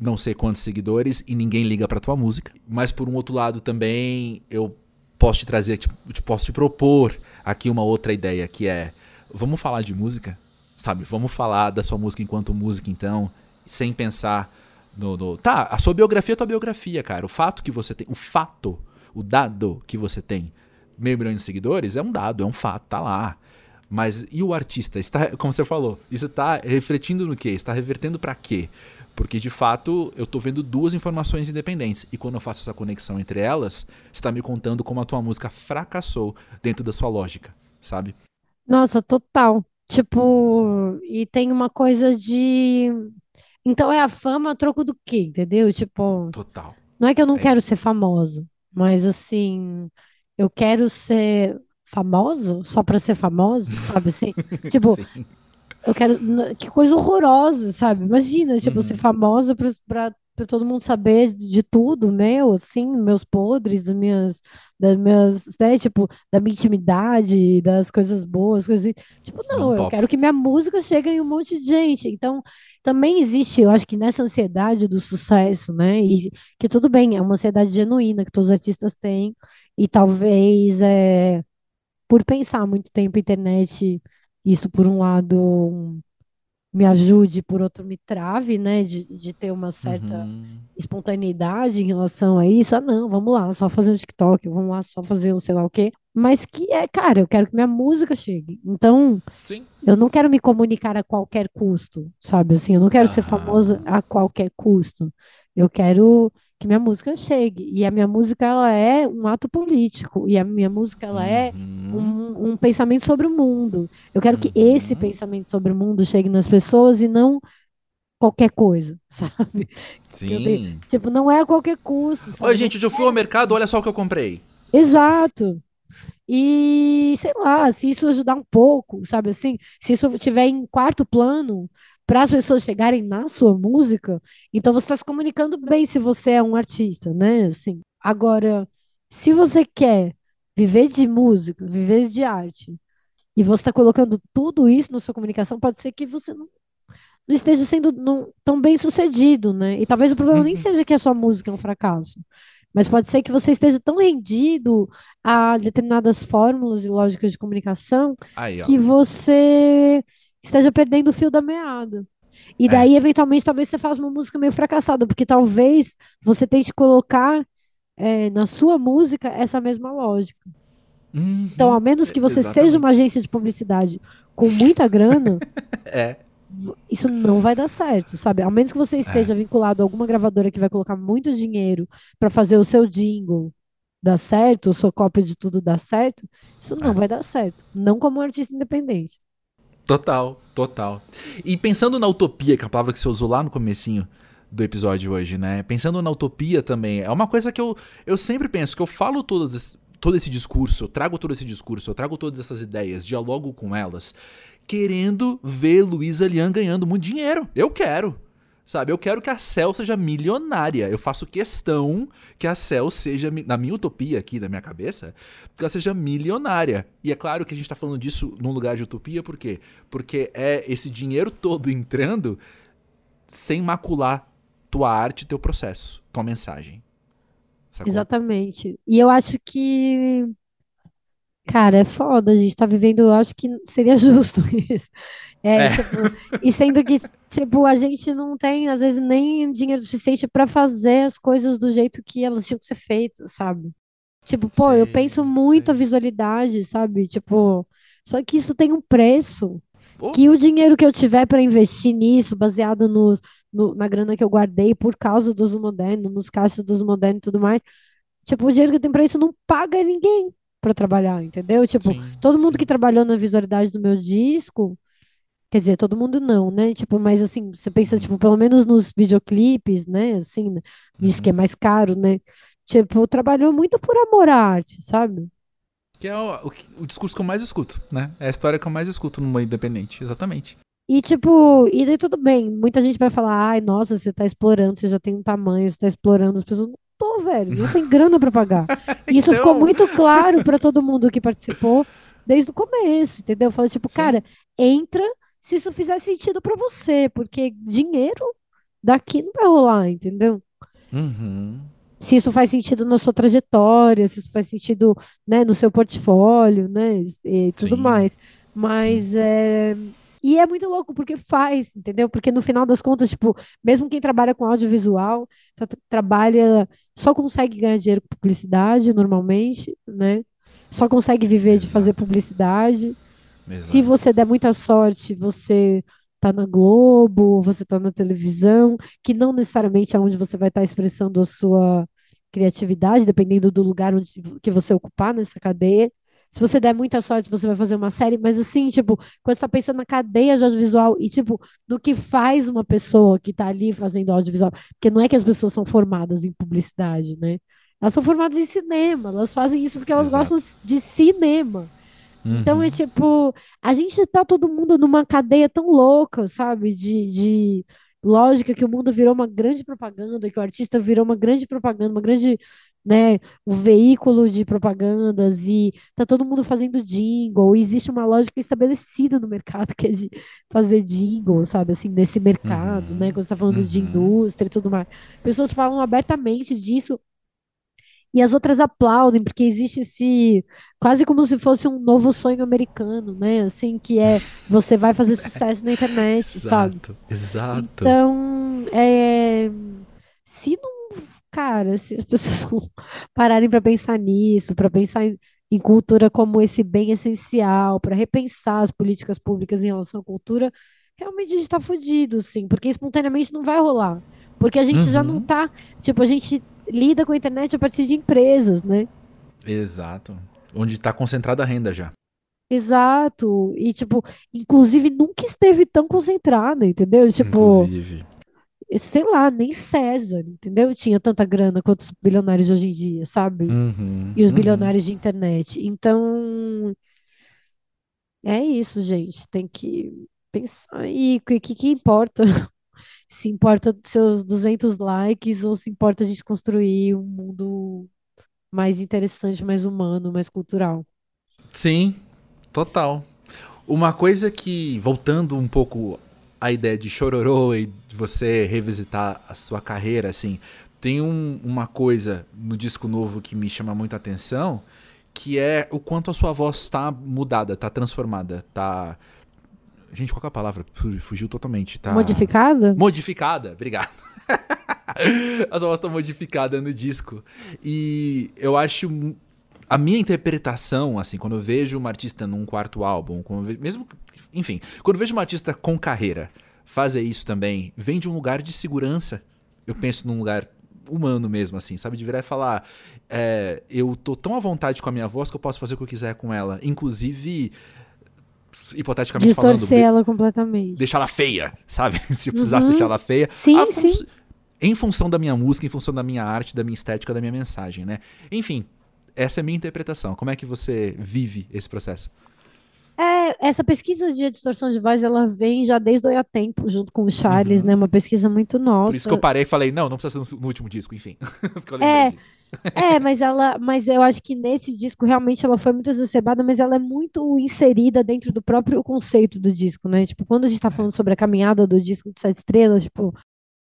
não sei quantos seguidores e ninguém liga para tua música. Mas por um outro lado também eu posso te trazer, tipo, posso te propor aqui uma outra ideia que é, vamos falar de música, sabe? Vamos falar da sua música enquanto música então, sem pensar no, no, Tá, a sua biografia é a tua biografia, cara. O fato que você tem. O fato, o dado que você tem meio milhão de seguidores é um dado, é um fato, tá lá. Mas e o artista? Está, como você falou, isso está refletindo no quê? Está revertendo para quê? Porque de fato eu estou vendo duas informações independentes. E quando eu faço essa conexão entre elas, está me contando como a tua música fracassou dentro da sua lógica, sabe? Nossa, total. Tipo, e tem uma coisa de então é a fama a troco do quê, entendeu? Tipo, Total. não é que eu não é quero isso. ser famoso, mas assim, eu quero ser famoso só para ser famoso, sabe assim? Tipo, Sim. eu quero que coisa horrorosa, sabe? Imagina, tipo, uhum. ser famosa para para todo mundo saber de tudo meu, assim, meus podres, das minhas, das minhas, né, tipo, da minha intimidade, das coisas boas, coisas assim. Tipo, não, eu quero que minha música chegue em um monte de gente. Então, também existe, eu acho que nessa ansiedade do sucesso, né, e que tudo bem, é uma ansiedade genuína que todos os artistas têm, e talvez, é, por pensar muito tempo internet, isso por um lado me ajude, por outro me trave, né, de, de ter uma certa uhum. espontaneidade em relação a isso. Ah, não, vamos lá, só fazer um TikTok, vamos lá, só fazer um sei lá o quê. Mas que é, cara, eu quero que minha música chegue. Então, Sim. eu não quero me comunicar a qualquer custo, sabe? Assim, eu não quero ah. ser famosa a qualquer custo. Eu quero que minha música chegue. E a minha música, ela é um ato político. E a minha música, ela é uhum. um, um, pensamento sobre o mundo. Eu quero uhum. que esse pensamento sobre o mundo chegue nas pessoas e não qualquer coisa, sabe? Sim. tipo, não é a qualquer custo. Sabe? Oi, gente, eu fui ao mercado, olha só o que eu comprei. Exato. E sei lá, se isso ajudar um pouco, sabe assim, se isso estiver em quarto plano, para as pessoas chegarem na sua música, então você está se comunicando bem se você é um artista, né? Assim, agora, se você quer viver de música, viver de arte, e você está colocando tudo isso na sua comunicação, pode ser que você não, não esteja sendo não, tão bem sucedido, né? E talvez o problema nem uhum. seja que a sua música é um fracasso. Mas pode ser que você esteja tão rendido a determinadas fórmulas e lógicas de comunicação Aí, que você esteja perdendo o fio da meada. E é. daí, eventualmente, talvez você faça uma música meio fracassada, porque talvez você tente colocar é, na sua música essa mesma lógica. Uhum. Então, a menos que você Exatamente. seja uma agência de publicidade com muita grana, é. isso não vai dar certo, sabe? A menos que você esteja é. vinculado a alguma gravadora que vai colocar muito dinheiro para fazer o seu jingle dar certo, a sua cópia de tudo dar certo, isso não é. vai dar certo. Não como um artista independente. Total, total. E pensando na utopia, que é a palavra que você usou lá no comecinho do episódio hoje, né? Pensando na utopia também, é uma coisa que eu, eu sempre penso, que eu falo todas, todo esse discurso, eu trago todo esse discurso, eu trago todas essas ideias, dialogo com elas, querendo ver Luísa Lian ganhando muito dinheiro. Eu quero. Sabe, eu quero que a Cell seja milionária. Eu faço questão que a Cell seja, na minha utopia aqui, da minha cabeça, que ela seja milionária. E é claro que a gente tá falando disso num lugar de utopia, por quê? Porque é esse dinheiro todo entrando sem macular tua arte, teu processo, tua mensagem. Sacou? Exatamente. E eu acho que Cara, é foda, a gente tá vivendo, eu acho que seria justo isso. É, é. Tipo, e sendo que, tipo, a gente não tem, às vezes, nem dinheiro suficiente para fazer as coisas do jeito que elas tinham que ser feitas, sabe? Tipo, pô, sim, eu penso muito sim. a visualidade, sabe? Tipo, só que isso tem um preço. Oh. Que o dinheiro que eu tiver para investir nisso, baseado no, no, na grana que eu guardei por causa dos modernos, nos caixas dos modernos e tudo mais, tipo, o dinheiro que eu tenho pra isso não paga ninguém pra trabalhar, entendeu? Tipo, sim, todo mundo sim. que trabalhou na visualidade do meu disco, quer dizer, todo mundo não, né? Tipo, mas assim, você pensa, tipo, pelo menos nos videoclipes, né? Assim, isso uhum. que é mais caro, né? Tipo, trabalhou muito por amor à arte, sabe? Que é o, o, o, discurso que eu mais escuto, né? É a história que eu mais escuto numa independente, exatamente. E tipo, e daí tudo bem. Muita gente vai falar, ai, nossa, você tá explorando, você já tem um tamanho, você tá explorando as pessoas. Não tô, velho, não tem grana pra pagar. E isso então... ficou muito claro para todo mundo que participou desde o começo, entendeu? Eu falo, tipo, Sim. cara, entra se isso fizer sentido para você, porque dinheiro daqui não vai rolar, entendeu? Uhum se isso faz sentido na sua trajetória, se isso faz sentido né, no seu portfólio, né? E tudo Sim. mais. Mas Sim. é. E é muito louco porque faz, entendeu? Porque no final das contas, tipo, mesmo quem trabalha com audiovisual, tá, trabalha, só consegue ganhar dinheiro com publicidade normalmente, né? Só consegue viver Exato. de fazer publicidade. Exato. Se você der muita sorte, você tá na Globo, você tá na televisão, que não necessariamente é onde você vai estar tá expressando a sua criatividade, dependendo do lugar onde, que você ocupar nessa cadeia. Se você der muita sorte, você vai fazer uma série, mas assim, tipo, quando você tá pensando na cadeia de audiovisual e, tipo, do que faz uma pessoa que tá ali fazendo audiovisual, porque não é que as pessoas são formadas em publicidade, né? Elas são formadas em cinema, elas fazem isso porque elas Exato. gostam de cinema. Então é uhum. tipo, a gente tá todo mundo numa cadeia tão louca, sabe? De, de lógica que o mundo virou uma grande propaganda, que o artista virou uma grande propaganda, uma grande, né, um veículo de propagandas e tá todo mundo fazendo jingle, e existe uma lógica estabelecida no mercado que é de fazer jingle, sabe, assim, nesse mercado, né, uhum. né, quando você tá falando uhum. de indústria e tudo mais. Pessoas falam abertamente disso e as outras aplaudem, porque existe esse. quase como se fosse um novo sonho americano, né? Assim, que é você vai fazer sucesso na internet, exato, sabe? Exato. Então, é, se não. Cara, se as pessoas pararem para pensar nisso, para pensar em, em cultura como esse bem essencial, para repensar as políticas públicas em relação à cultura, realmente a gente está fudido, sim, porque espontaneamente não vai rolar. Porque a gente uhum. já não uhum. tá. Tipo, a gente lida com a internet a partir de empresas, né? Exato. Onde está concentrada a renda já. Exato. E, tipo, inclusive nunca esteve tão concentrada, entendeu? Tipo. Inclusive. Sei lá, nem César, entendeu? Tinha tanta grana quanto os bilionários de hoje em dia, sabe? Uhum, e os uhum. bilionários de internet. Então. É isso, gente. Tem que pensar. E o que, que importa? se importa seus 200 likes ou se importa a gente construir um mundo mais interessante, mais humano, mais cultural. Sim, total. Uma coisa que, voltando um pouco à ideia de chororô e você revisitar a sua carreira, assim, tem um, uma coisa no disco novo que me chama muito a atenção, que é o quanto a sua voz está mudada, está transformada, está Gente, qual é a palavra? Fugiu totalmente. Tá... Modificada? Modificada, obrigado. a sua voz tá modificada no disco. E eu acho. A minha interpretação, assim, quando eu vejo uma artista num quarto álbum, vejo, mesmo. Enfim, quando eu vejo uma artista com carreira fazer isso também, vem de um lugar de segurança. Eu penso num lugar humano mesmo, assim, sabe? De virar e falar: é, eu tô tão à vontade com a minha voz que eu posso fazer o que eu quiser com ela. Inclusive hipoteticamente Distorcer falando. ela completamente. Deixar ela feia, sabe? Se precisasse uhum. deixar ela feia. Sim, fun sim. Em função da minha música, em função da minha arte, da minha estética, da minha mensagem, né? Enfim, essa é a minha interpretação. Como é que você vive esse processo? É, essa pesquisa de distorção de voz, ela vem já desde o Tempo, junto com o Charles, uhum. né? Uma pesquisa muito nossa. Por isso que eu parei e falei, não, não precisa ser no, último disco, enfim. é, é, mas ela, mas eu acho que nesse disco realmente ela foi muito exacerbada, mas ela é muito inserida dentro do próprio conceito do disco, né? Tipo, quando a gente tá é. falando sobre a caminhada do disco de Sete Estrelas, tipo,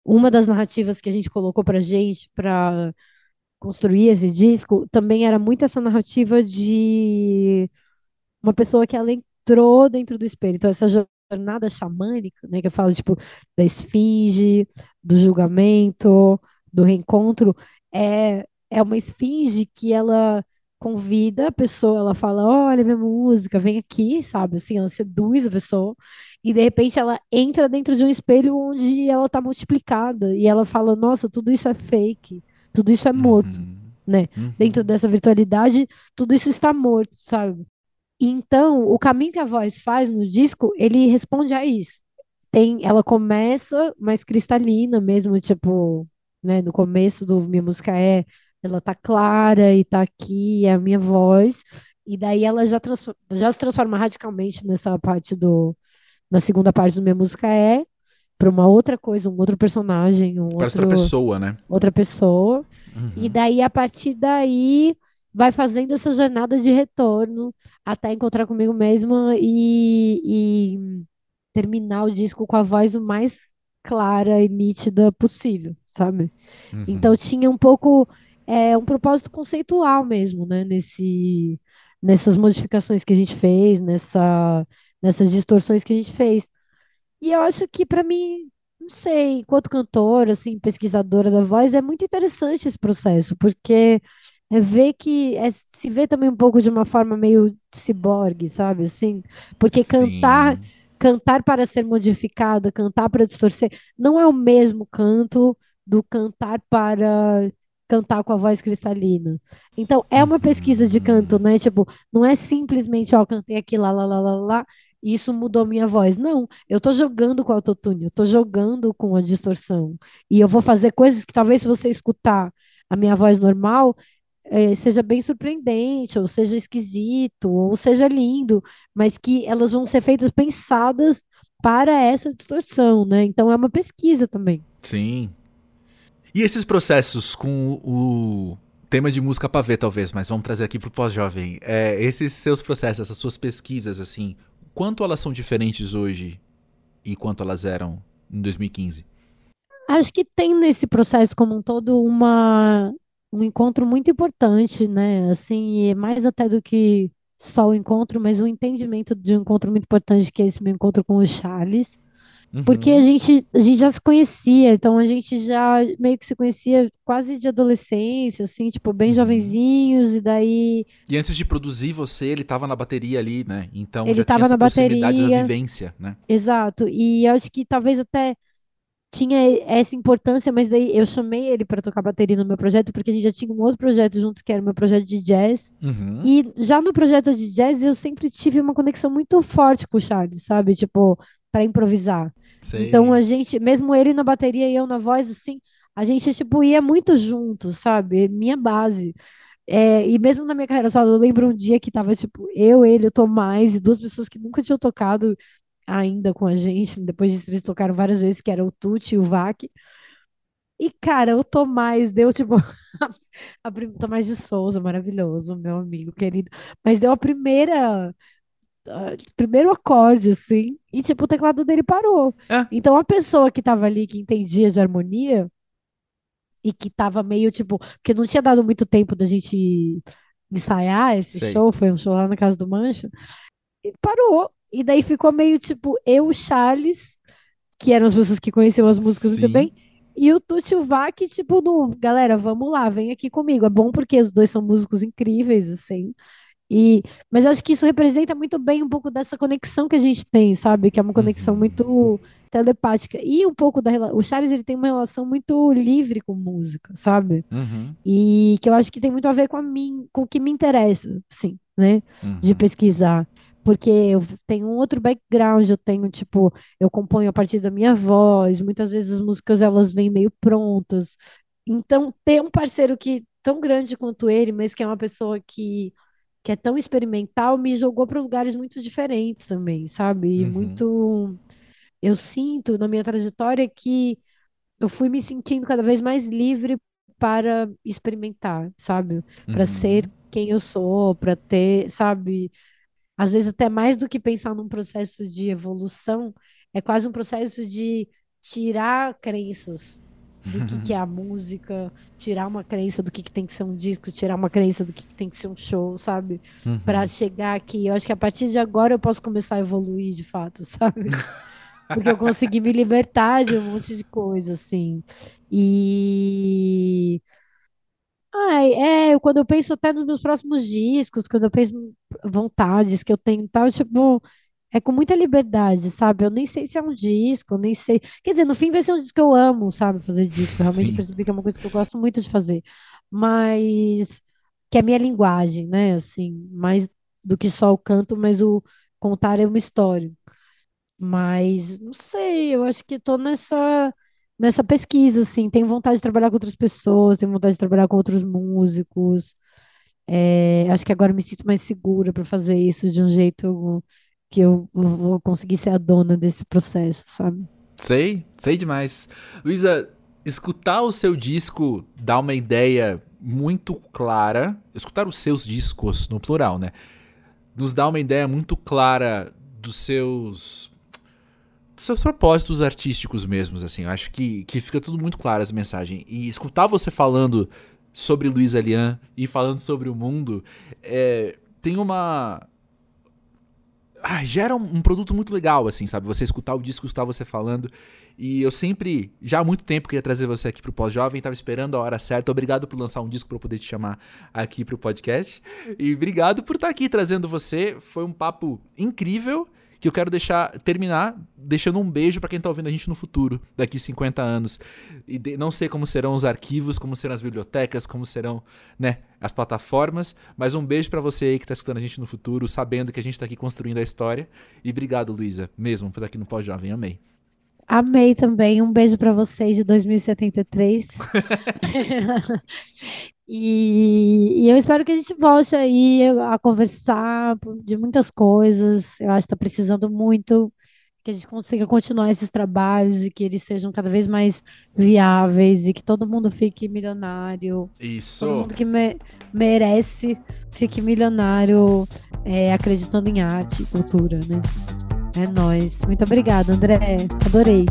uma das narrativas que a gente colocou pra gente, pra construir esse disco, também era muito essa narrativa de uma pessoa que ela entrou dentro do espelho. Então, essa jornada xamânica, né, que eu falo, tipo, da esfinge, do julgamento, do reencontro, é, é uma esfinge que ela convida a pessoa, ela fala, olha minha música, vem aqui, sabe? Assim, ela seduz a pessoa e de repente ela entra dentro de um espelho onde ela tá multiplicada e ela fala, nossa, tudo isso é fake, tudo isso é morto. Uhum. né? Uhum. Dentro dessa virtualidade, tudo isso está morto, sabe? Então, o caminho que a voz faz no disco, ele responde a isso. Tem, ela começa mais cristalina mesmo, tipo, né, no começo do minha música é, ela tá clara e tá aqui, é a minha voz, e daí ela já, já se transforma radicalmente nessa parte do, na segunda parte do minha música é, para uma outra coisa, um outro personagem, um outro, outra pessoa, né? Outra pessoa. Uhum. E daí, a partir daí, vai fazendo essa jornada de retorno até encontrar comigo mesma e, e terminar o disco com a voz o mais clara e nítida possível, sabe? Uhum. Então tinha um pouco é, um propósito conceitual mesmo, né? Nesse, nessas modificações que a gente fez, nessa, nessas distorções que a gente fez. E eu acho que para mim, não sei, enquanto cantora, assim, pesquisadora da voz, é muito interessante esse processo, porque é ver que é, se vê também um pouco de uma forma meio ciborgue, sabe, assim? Porque cantar, Sim. cantar para ser modificada, cantar para distorcer, não é o mesmo canto do cantar para cantar com a voz cristalina. Então, é uma pesquisa de canto, né? Tipo, não é simplesmente, ó, cantei aqui lá, lá, lá, lá, lá, e isso mudou minha voz. Não, eu tô jogando com o autotune, eu tô jogando com a distorção. E eu vou fazer coisas que talvez se você escutar a minha voz normal, é, seja bem surpreendente, ou seja esquisito, ou seja lindo, mas que elas vão ser feitas pensadas para essa distorção, né? Então é uma pesquisa também. Sim, e esses processos com o tema de música pra ver, talvez, mas vamos trazer aqui pro pós-jovem. É, esses seus processos, essas suas pesquisas, assim, quanto elas são diferentes hoje e quanto elas eram em 2015? Acho que tem nesse processo como um todo uma, um encontro muito importante, né? Assim, mais até do que só o encontro, mas um entendimento de um encontro muito importante, que é esse meu encontro com o Charles. Uhum. Porque a gente, a gente já se conhecia, então a gente já meio que se conhecia quase de adolescência, assim, tipo, bem uhum. jovenzinhos, e daí. E antes de produzir você, ele estava na bateria ali, né? Então ele já tinha essa na proximidade bateria. da vivência, né? Exato. E eu acho que talvez até tinha essa importância, mas daí eu chamei ele para tocar bateria no meu projeto, porque a gente já tinha um outro projeto juntos, que era o meu projeto de jazz. Uhum. E já no projeto de jazz, eu sempre tive uma conexão muito forte com o Charles, sabe? Tipo, para improvisar. Sei. Então a gente, mesmo ele na bateria e eu na voz, assim, a gente tipo ia muito junto, sabe? Minha base. É, e mesmo na minha carreira solo, eu lembro um dia que tava tipo eu, ele, o Tomás e duas pessoas que nunca tinham tocado ainda com a gente. Depois disso, eles tocaram várias vezes, que era o Tuti e o Vac. E, cara, o Tomás deu, tipo, a, a, Tomás de Souza, maravilhoso, meu amigo querido. Mas deu a primeira primeiro acorde, assim, e tipo, o teclado dele parou. É. Então a pessoa que tava ali, que entendia de harmonia, e que tava meio tipo, porque não tinha dado muito tempo da gente ensaiar esse Sei. show, foi um show lá na casa do Mancha, e parou. E daí ficou meio tipo, eu, o Charles, que eram as pessoas que conheciam as músicas Sim. muito bem, e o Tuti Vac, tipo, no, galera, vamos lá, vem aqui comigo. É bom porque os dois são músicos incríveis, assim. E, mas acho que isso representa muito bem um pouco dessa conexão que a gente tem, sabe? Que é uma conexão uhum. muito telepática. E um pouco da o Charles ele tem uma relação muito livre com música, sabe? Uhum. E que eu acho que tem muito a ver com a mim, com o que me interessa, sim, né? Uhum. De pesquisar. Porque eu tenho um outro background, eu tenho, tipo, eu componho a partir da minha voz, muitas vezes as músicas elas vêm meio prontas. Então, ter um parceiro que tão grande quanto ele, mas que é uma pessoa que que é tão experimental, me jogou para lugares muito diferentes também, sabe? E uhum. muito. Eu sinto na minha trajetória que eu fui me sentindo cada vez mais livre para experimentar, sabe? Para uhum. ser quem eu sou, para ter, sabe? Às vezes até mais do que pensar num processo de evolução, é quase um processo de tirar crenças do que, que é a música, tirar uma crença do que, que tem que ser um disco, tirar uma crença do que, que tem que ser um show, sabe? Uhum. Para chegar aqui. Eu acho que a partir de agora eu posso começar a evoluir de fato, sabe? Porque eu consegui me libertar de um monte de coisa, assim. E. Ai, é, quando eu penso até nos meus próximos discos, quando eu penso vontades que eu tenho e tal, tipo, é com muita liberdade, sabe? Eu nem sei se é um disco, eu nem sei. Quer dizer, no fim vai ser um disco que eu amo, sabe? Fazer disco. Eu realmente Sim. percebi que é uma coisa que eu gosto muito de fazer. mais que é a minha linguagem, né? Assim, mais do que só o canto, mas o contar é uma história. Mas não sei, eu acho que estou nessa nessa pesquisa, assim, tenho vontade de trabalhar com outras pessoas, tenho vontade de trabalhar com outros músicos. É, acho que agora me sinto mais segura para fazer isso de um jeito que eu vou conseguir ser a dona desse processo, sabe? Sei, sei demais. Luísa, escutar o seu disco dá uma ideia muito clara. Escutar os seus discos, no plural, né? Nos dá uma ideia muito clara dos seus. Seus propósitos artísticos mesmos, assim. Eu acho que, que fica tudo muito claro essa mensagem. E escutar você falando sobre Luiz Alian e falando sobre o mundo é, tem uma ah, gera um, um, produto muito legal, assim, sabe? Você escutar o disco, escutar você falando. E eu sempre, já há muito tempo, queria trazer você aqui pro Pós-Jovem, tava esperando a hora certa. Obrigado por lançar um disco para eu poder te chamar aqui pro podcast. E obrigado por estar aqui trazendo você. Foi um papo incrível que eu quero deixar terminar deixando um beijo para quem tá ouvindo a gente no futuro, daqui 50 anos. E de, não sei como serão os arquivos, como serão as bibliotecas, como serão, né, as plataformas, mas um beijo para você aí que tá escutando a gente no futuro, sabendo que a gente tá aqui construindo a história. E obrigado, Luísa, mesmo por estar aqui no Pós-Jovem, amei. Amei também. Um beijo para vocês de 2073. e, e, eu espero que a gente volte aí a conversar de muitas coisas. Eu acho que está precisando muito que a gente consiga continuar esses trabalhos e que eles sejam cada vez mais viáveis e que todo mundo fique milionário. Isso. Todo mundo que me merece fique milionário é, acreditando em arte e cultura, né? É nóis. Muito obrigada, André. Adorei.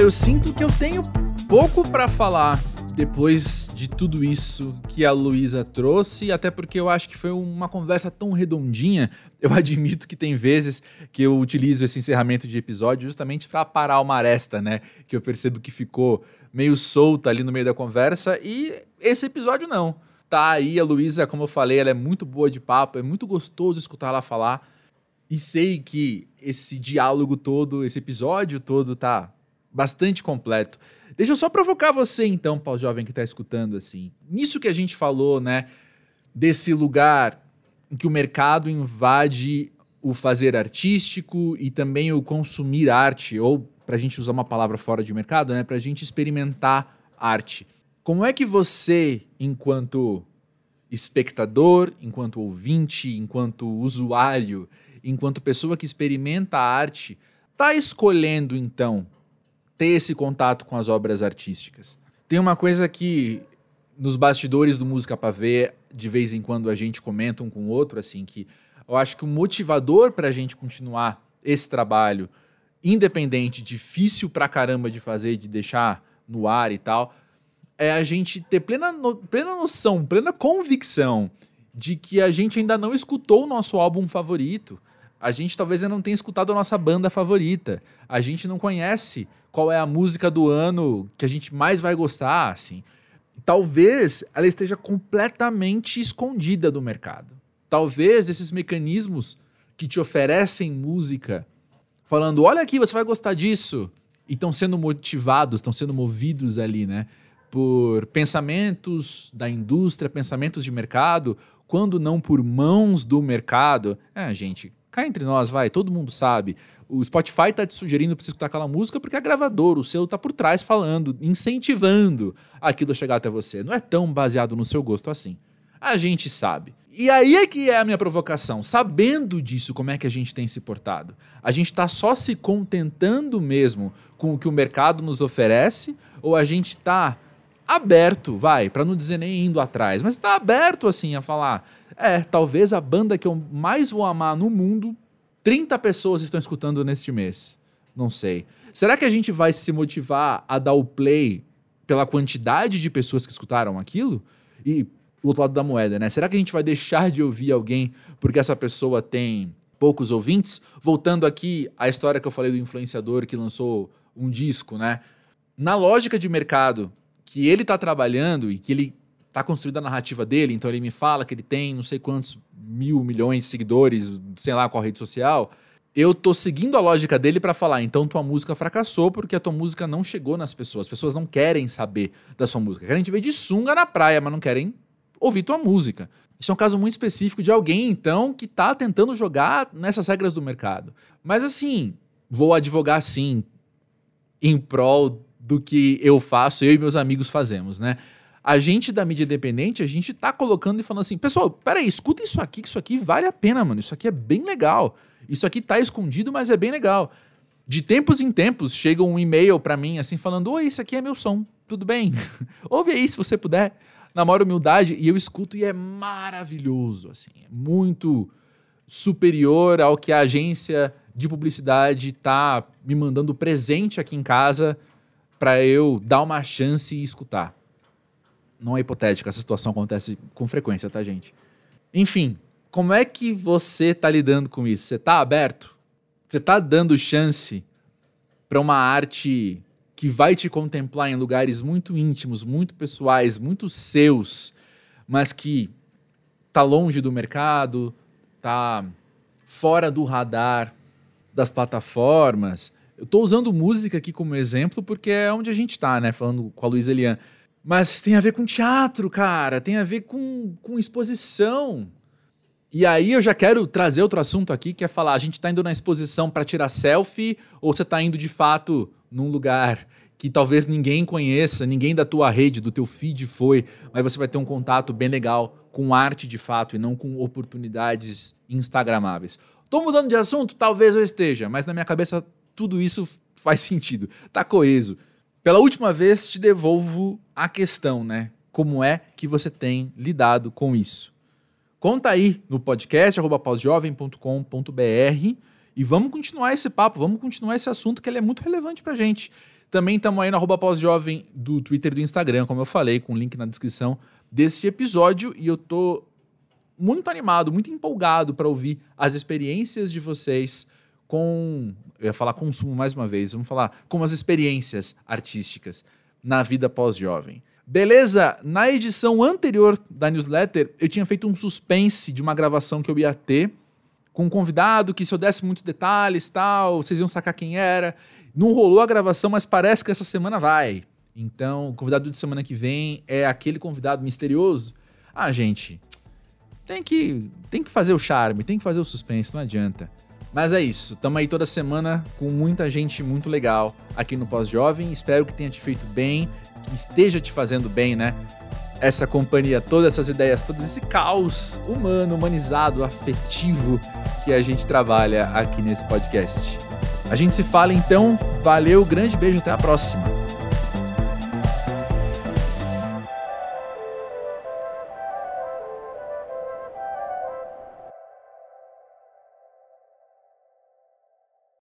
Eu sinto que eu tenho pouco para falar depois de tudo isso que a Luísa trouxe, até porque eu acho que foi uma conversa tão redondinha. Eu admito que tem vezes que eu utilizo esse encerramento de episódio justamente para parar uma aresta, né? Que eu percebo que ficou meio solta ali no meio da conversa e esse episódio não. Tá aí a Luísa, como eu falei, ela é muito boa de papo, é muito gostoso escutar ela falar. E sei que esse diálogo todo, esse episódio todo tá bastante completo. Deixa eu só provocar você então, pau jovem que tá escutando assim. Nisso que a gente falou, né, desse lugar em que o mercado invade o fazer artístico e também o consumir arte ou para a gente usar uma palavra fora de mercado, né, para a gente experimentar arte. Como é que você, enquanto espectador, enquanto ouvinte, enquanto usuário, enquanto pessoa que experimenta a arte, está escolhendo então ter esse contato com as obras artísticas? Tem uma coisa que nos bastidores do Música para Ver, de vez em quando a gente comenta um com o outro, assim, que eu acho que o motivador para a gente continuar esse trabalho independente, difícil pra caramba de fazer, de deixar no ar e tal, é a gente ter plena, no, plena noção, plena convicção de que a gente ainda não escutou o nosso álbum favorito. A gente talvez ainda não tenha escutado a nossa banda favorita. A gente não conhece qual é a música do ano que a gente mais vai gostar, assim. Talvez ela esteja completamente escondida do mercado. Talvez esses mecanismos que te oferecem música falando: olha aqui, você vai gostar disso. E estão sendo motivados, estão sendo movidos ali, né? Por pensamentos da indústria, pensamentos de mercado, quando não por mãos do mercado. É, gente, cá entre nós, vai, todo mundo sabe. O Spotify tá te sugerindo para você escutar aquela música porque a gravadora, o seu, tá por trás falando, incentivando aquilo a chegar até você. Não é tão baseado no seu gosto assim. A gente sabe. E aí é que é a minha provocação. Sabendo disso, como é que a gente tem se portado? A gente está só se contentando mesmo com o que o mercado nos oferece? Ou a gente está aberto, vai, para não dizer nem indo atrás, mas está aberto assim a falar: é, talvez a banda que eu mais vou amar no mundo, 30 pessoas estão escutando neste mês. Não sei. Será que a gente vai se motivar a dar o play pela quantidade de pessoas que escutaram aquilo? E o outro lado da moeda, né? Será que a gente vai deixar de ouvir alguém porque essa pessoa tem poucos ouvintes? Voltando aqui à história que eu falei do influenciador que lançou um disco, né? Na lógica de mercado que ele está trabalhando e que ele está construindo a narrativa dele, então ele me fala que ele tem não sei quantos mil milhões de seguidores, sei lá qual rede social. eu tô seguindo a lógica dele para falar, então tua música fracassou porque a tua música não chegou nas pessoas. As pessoas não querem saber da sua música. Querem te ver de sunga na praia, mas não querem ouvir tua música. Isso é um caso muito específico de alguém, então, que tá tentando jogar nessas regras do mercado. Mas assim, vou advogar sim em prol do que eu faço, eu e meus amigos fazemos, né? A gente da mídia independente, a gente tá colocando e falando assim, pessoal, peraí, escuta isso aqui, que isso aqui vale a pena, mano. Isso aqui é bem legal. Isso aqui tá escondido, mas é bem legal. De tempos em tempos chega um e-mail para mim assim falando: "Oi, isso aqui é meu som. Tudo bem? Ouve aí se você puder." Na maior humildade e eu escuto e é maravilhoso, assim, é muito superior ao que a agência de publicidade tá me mandando presente aqui em casa para eu dar uma chance e escutar. Não é hipotética, essa situação acontece com frequência, tá, gente? Enfim, como é que você tá lidando com isso? Você tá aberto? Você tá dando chance para uma arte que vai te contemplar em lugares muito íntimos, muito pessoais, muito seus, mas que tá longe do mercado, tá fora do radar das plataformas. Eu tô usando música aqui como exemplo porque é onde a gente tá, né, falando com a Luísa Elian. Mas tem a ver com teatro, cara, tem a ver com, com exposição. E aí eu já quero trazer outro assunto aqui, que é falar, a gente está indo na exposição para tirar selfie ou você está indo de fato num lugar que talvez ninguém conheça, ninguém da tua rede, do teu feed foi, mas você vai ter um contato bem legal com arte de fato e não com oportunidades instagramáveis. Tô mudando de assunto? Talvez eu esteja, mas na minha cabeça tudo isso faz sentido. Tá coeso. Pela última vez te devolvo a questão, né? Como é que você tem lidado com isso? Conta aí no podcast pausjovem.com.br e vamos continuar esse papo, vamos continuar esse assunto que ele é muito relevante pra gente. Também estamos aí no arroba pausjovem do Twitter e do Instagram, como eu falei, com o link na descrição desse episódio. E eu tô muito animado, muito empolgado para ouvir as experiências de vocês com. Eu ia falar consumo mais uma vez, vamos falar como as experiências artísticas na vida pós-jovem. Beleza? Na edição anterior da newsletter, eu tinha feito um suspense de uma gravação que eu ia ter com um convidado que se eu desse muitos detalhes, tal, vocês iam sacar quem era. Não rolou a gravação, mas parece que essa semana vai. Então, o convidado de semana que vem é aquele convidado misterioso. Ah, gente, tem que tem que fazer o charme, tem que fazer o suspense, não adianta. Mas é isso, estamos aí toda semana com muita gente muito legal aqui no Pós-Jovem. Espero que tenha te feito bem que esteja te fazendo bem, né? Essa companhia, todas essas ideias, todo esse caos humano, humanizado, afetivo que a gente trabalha aqui nesse podcast. A gente se fala então, valeu, grande beijo, até a próxima.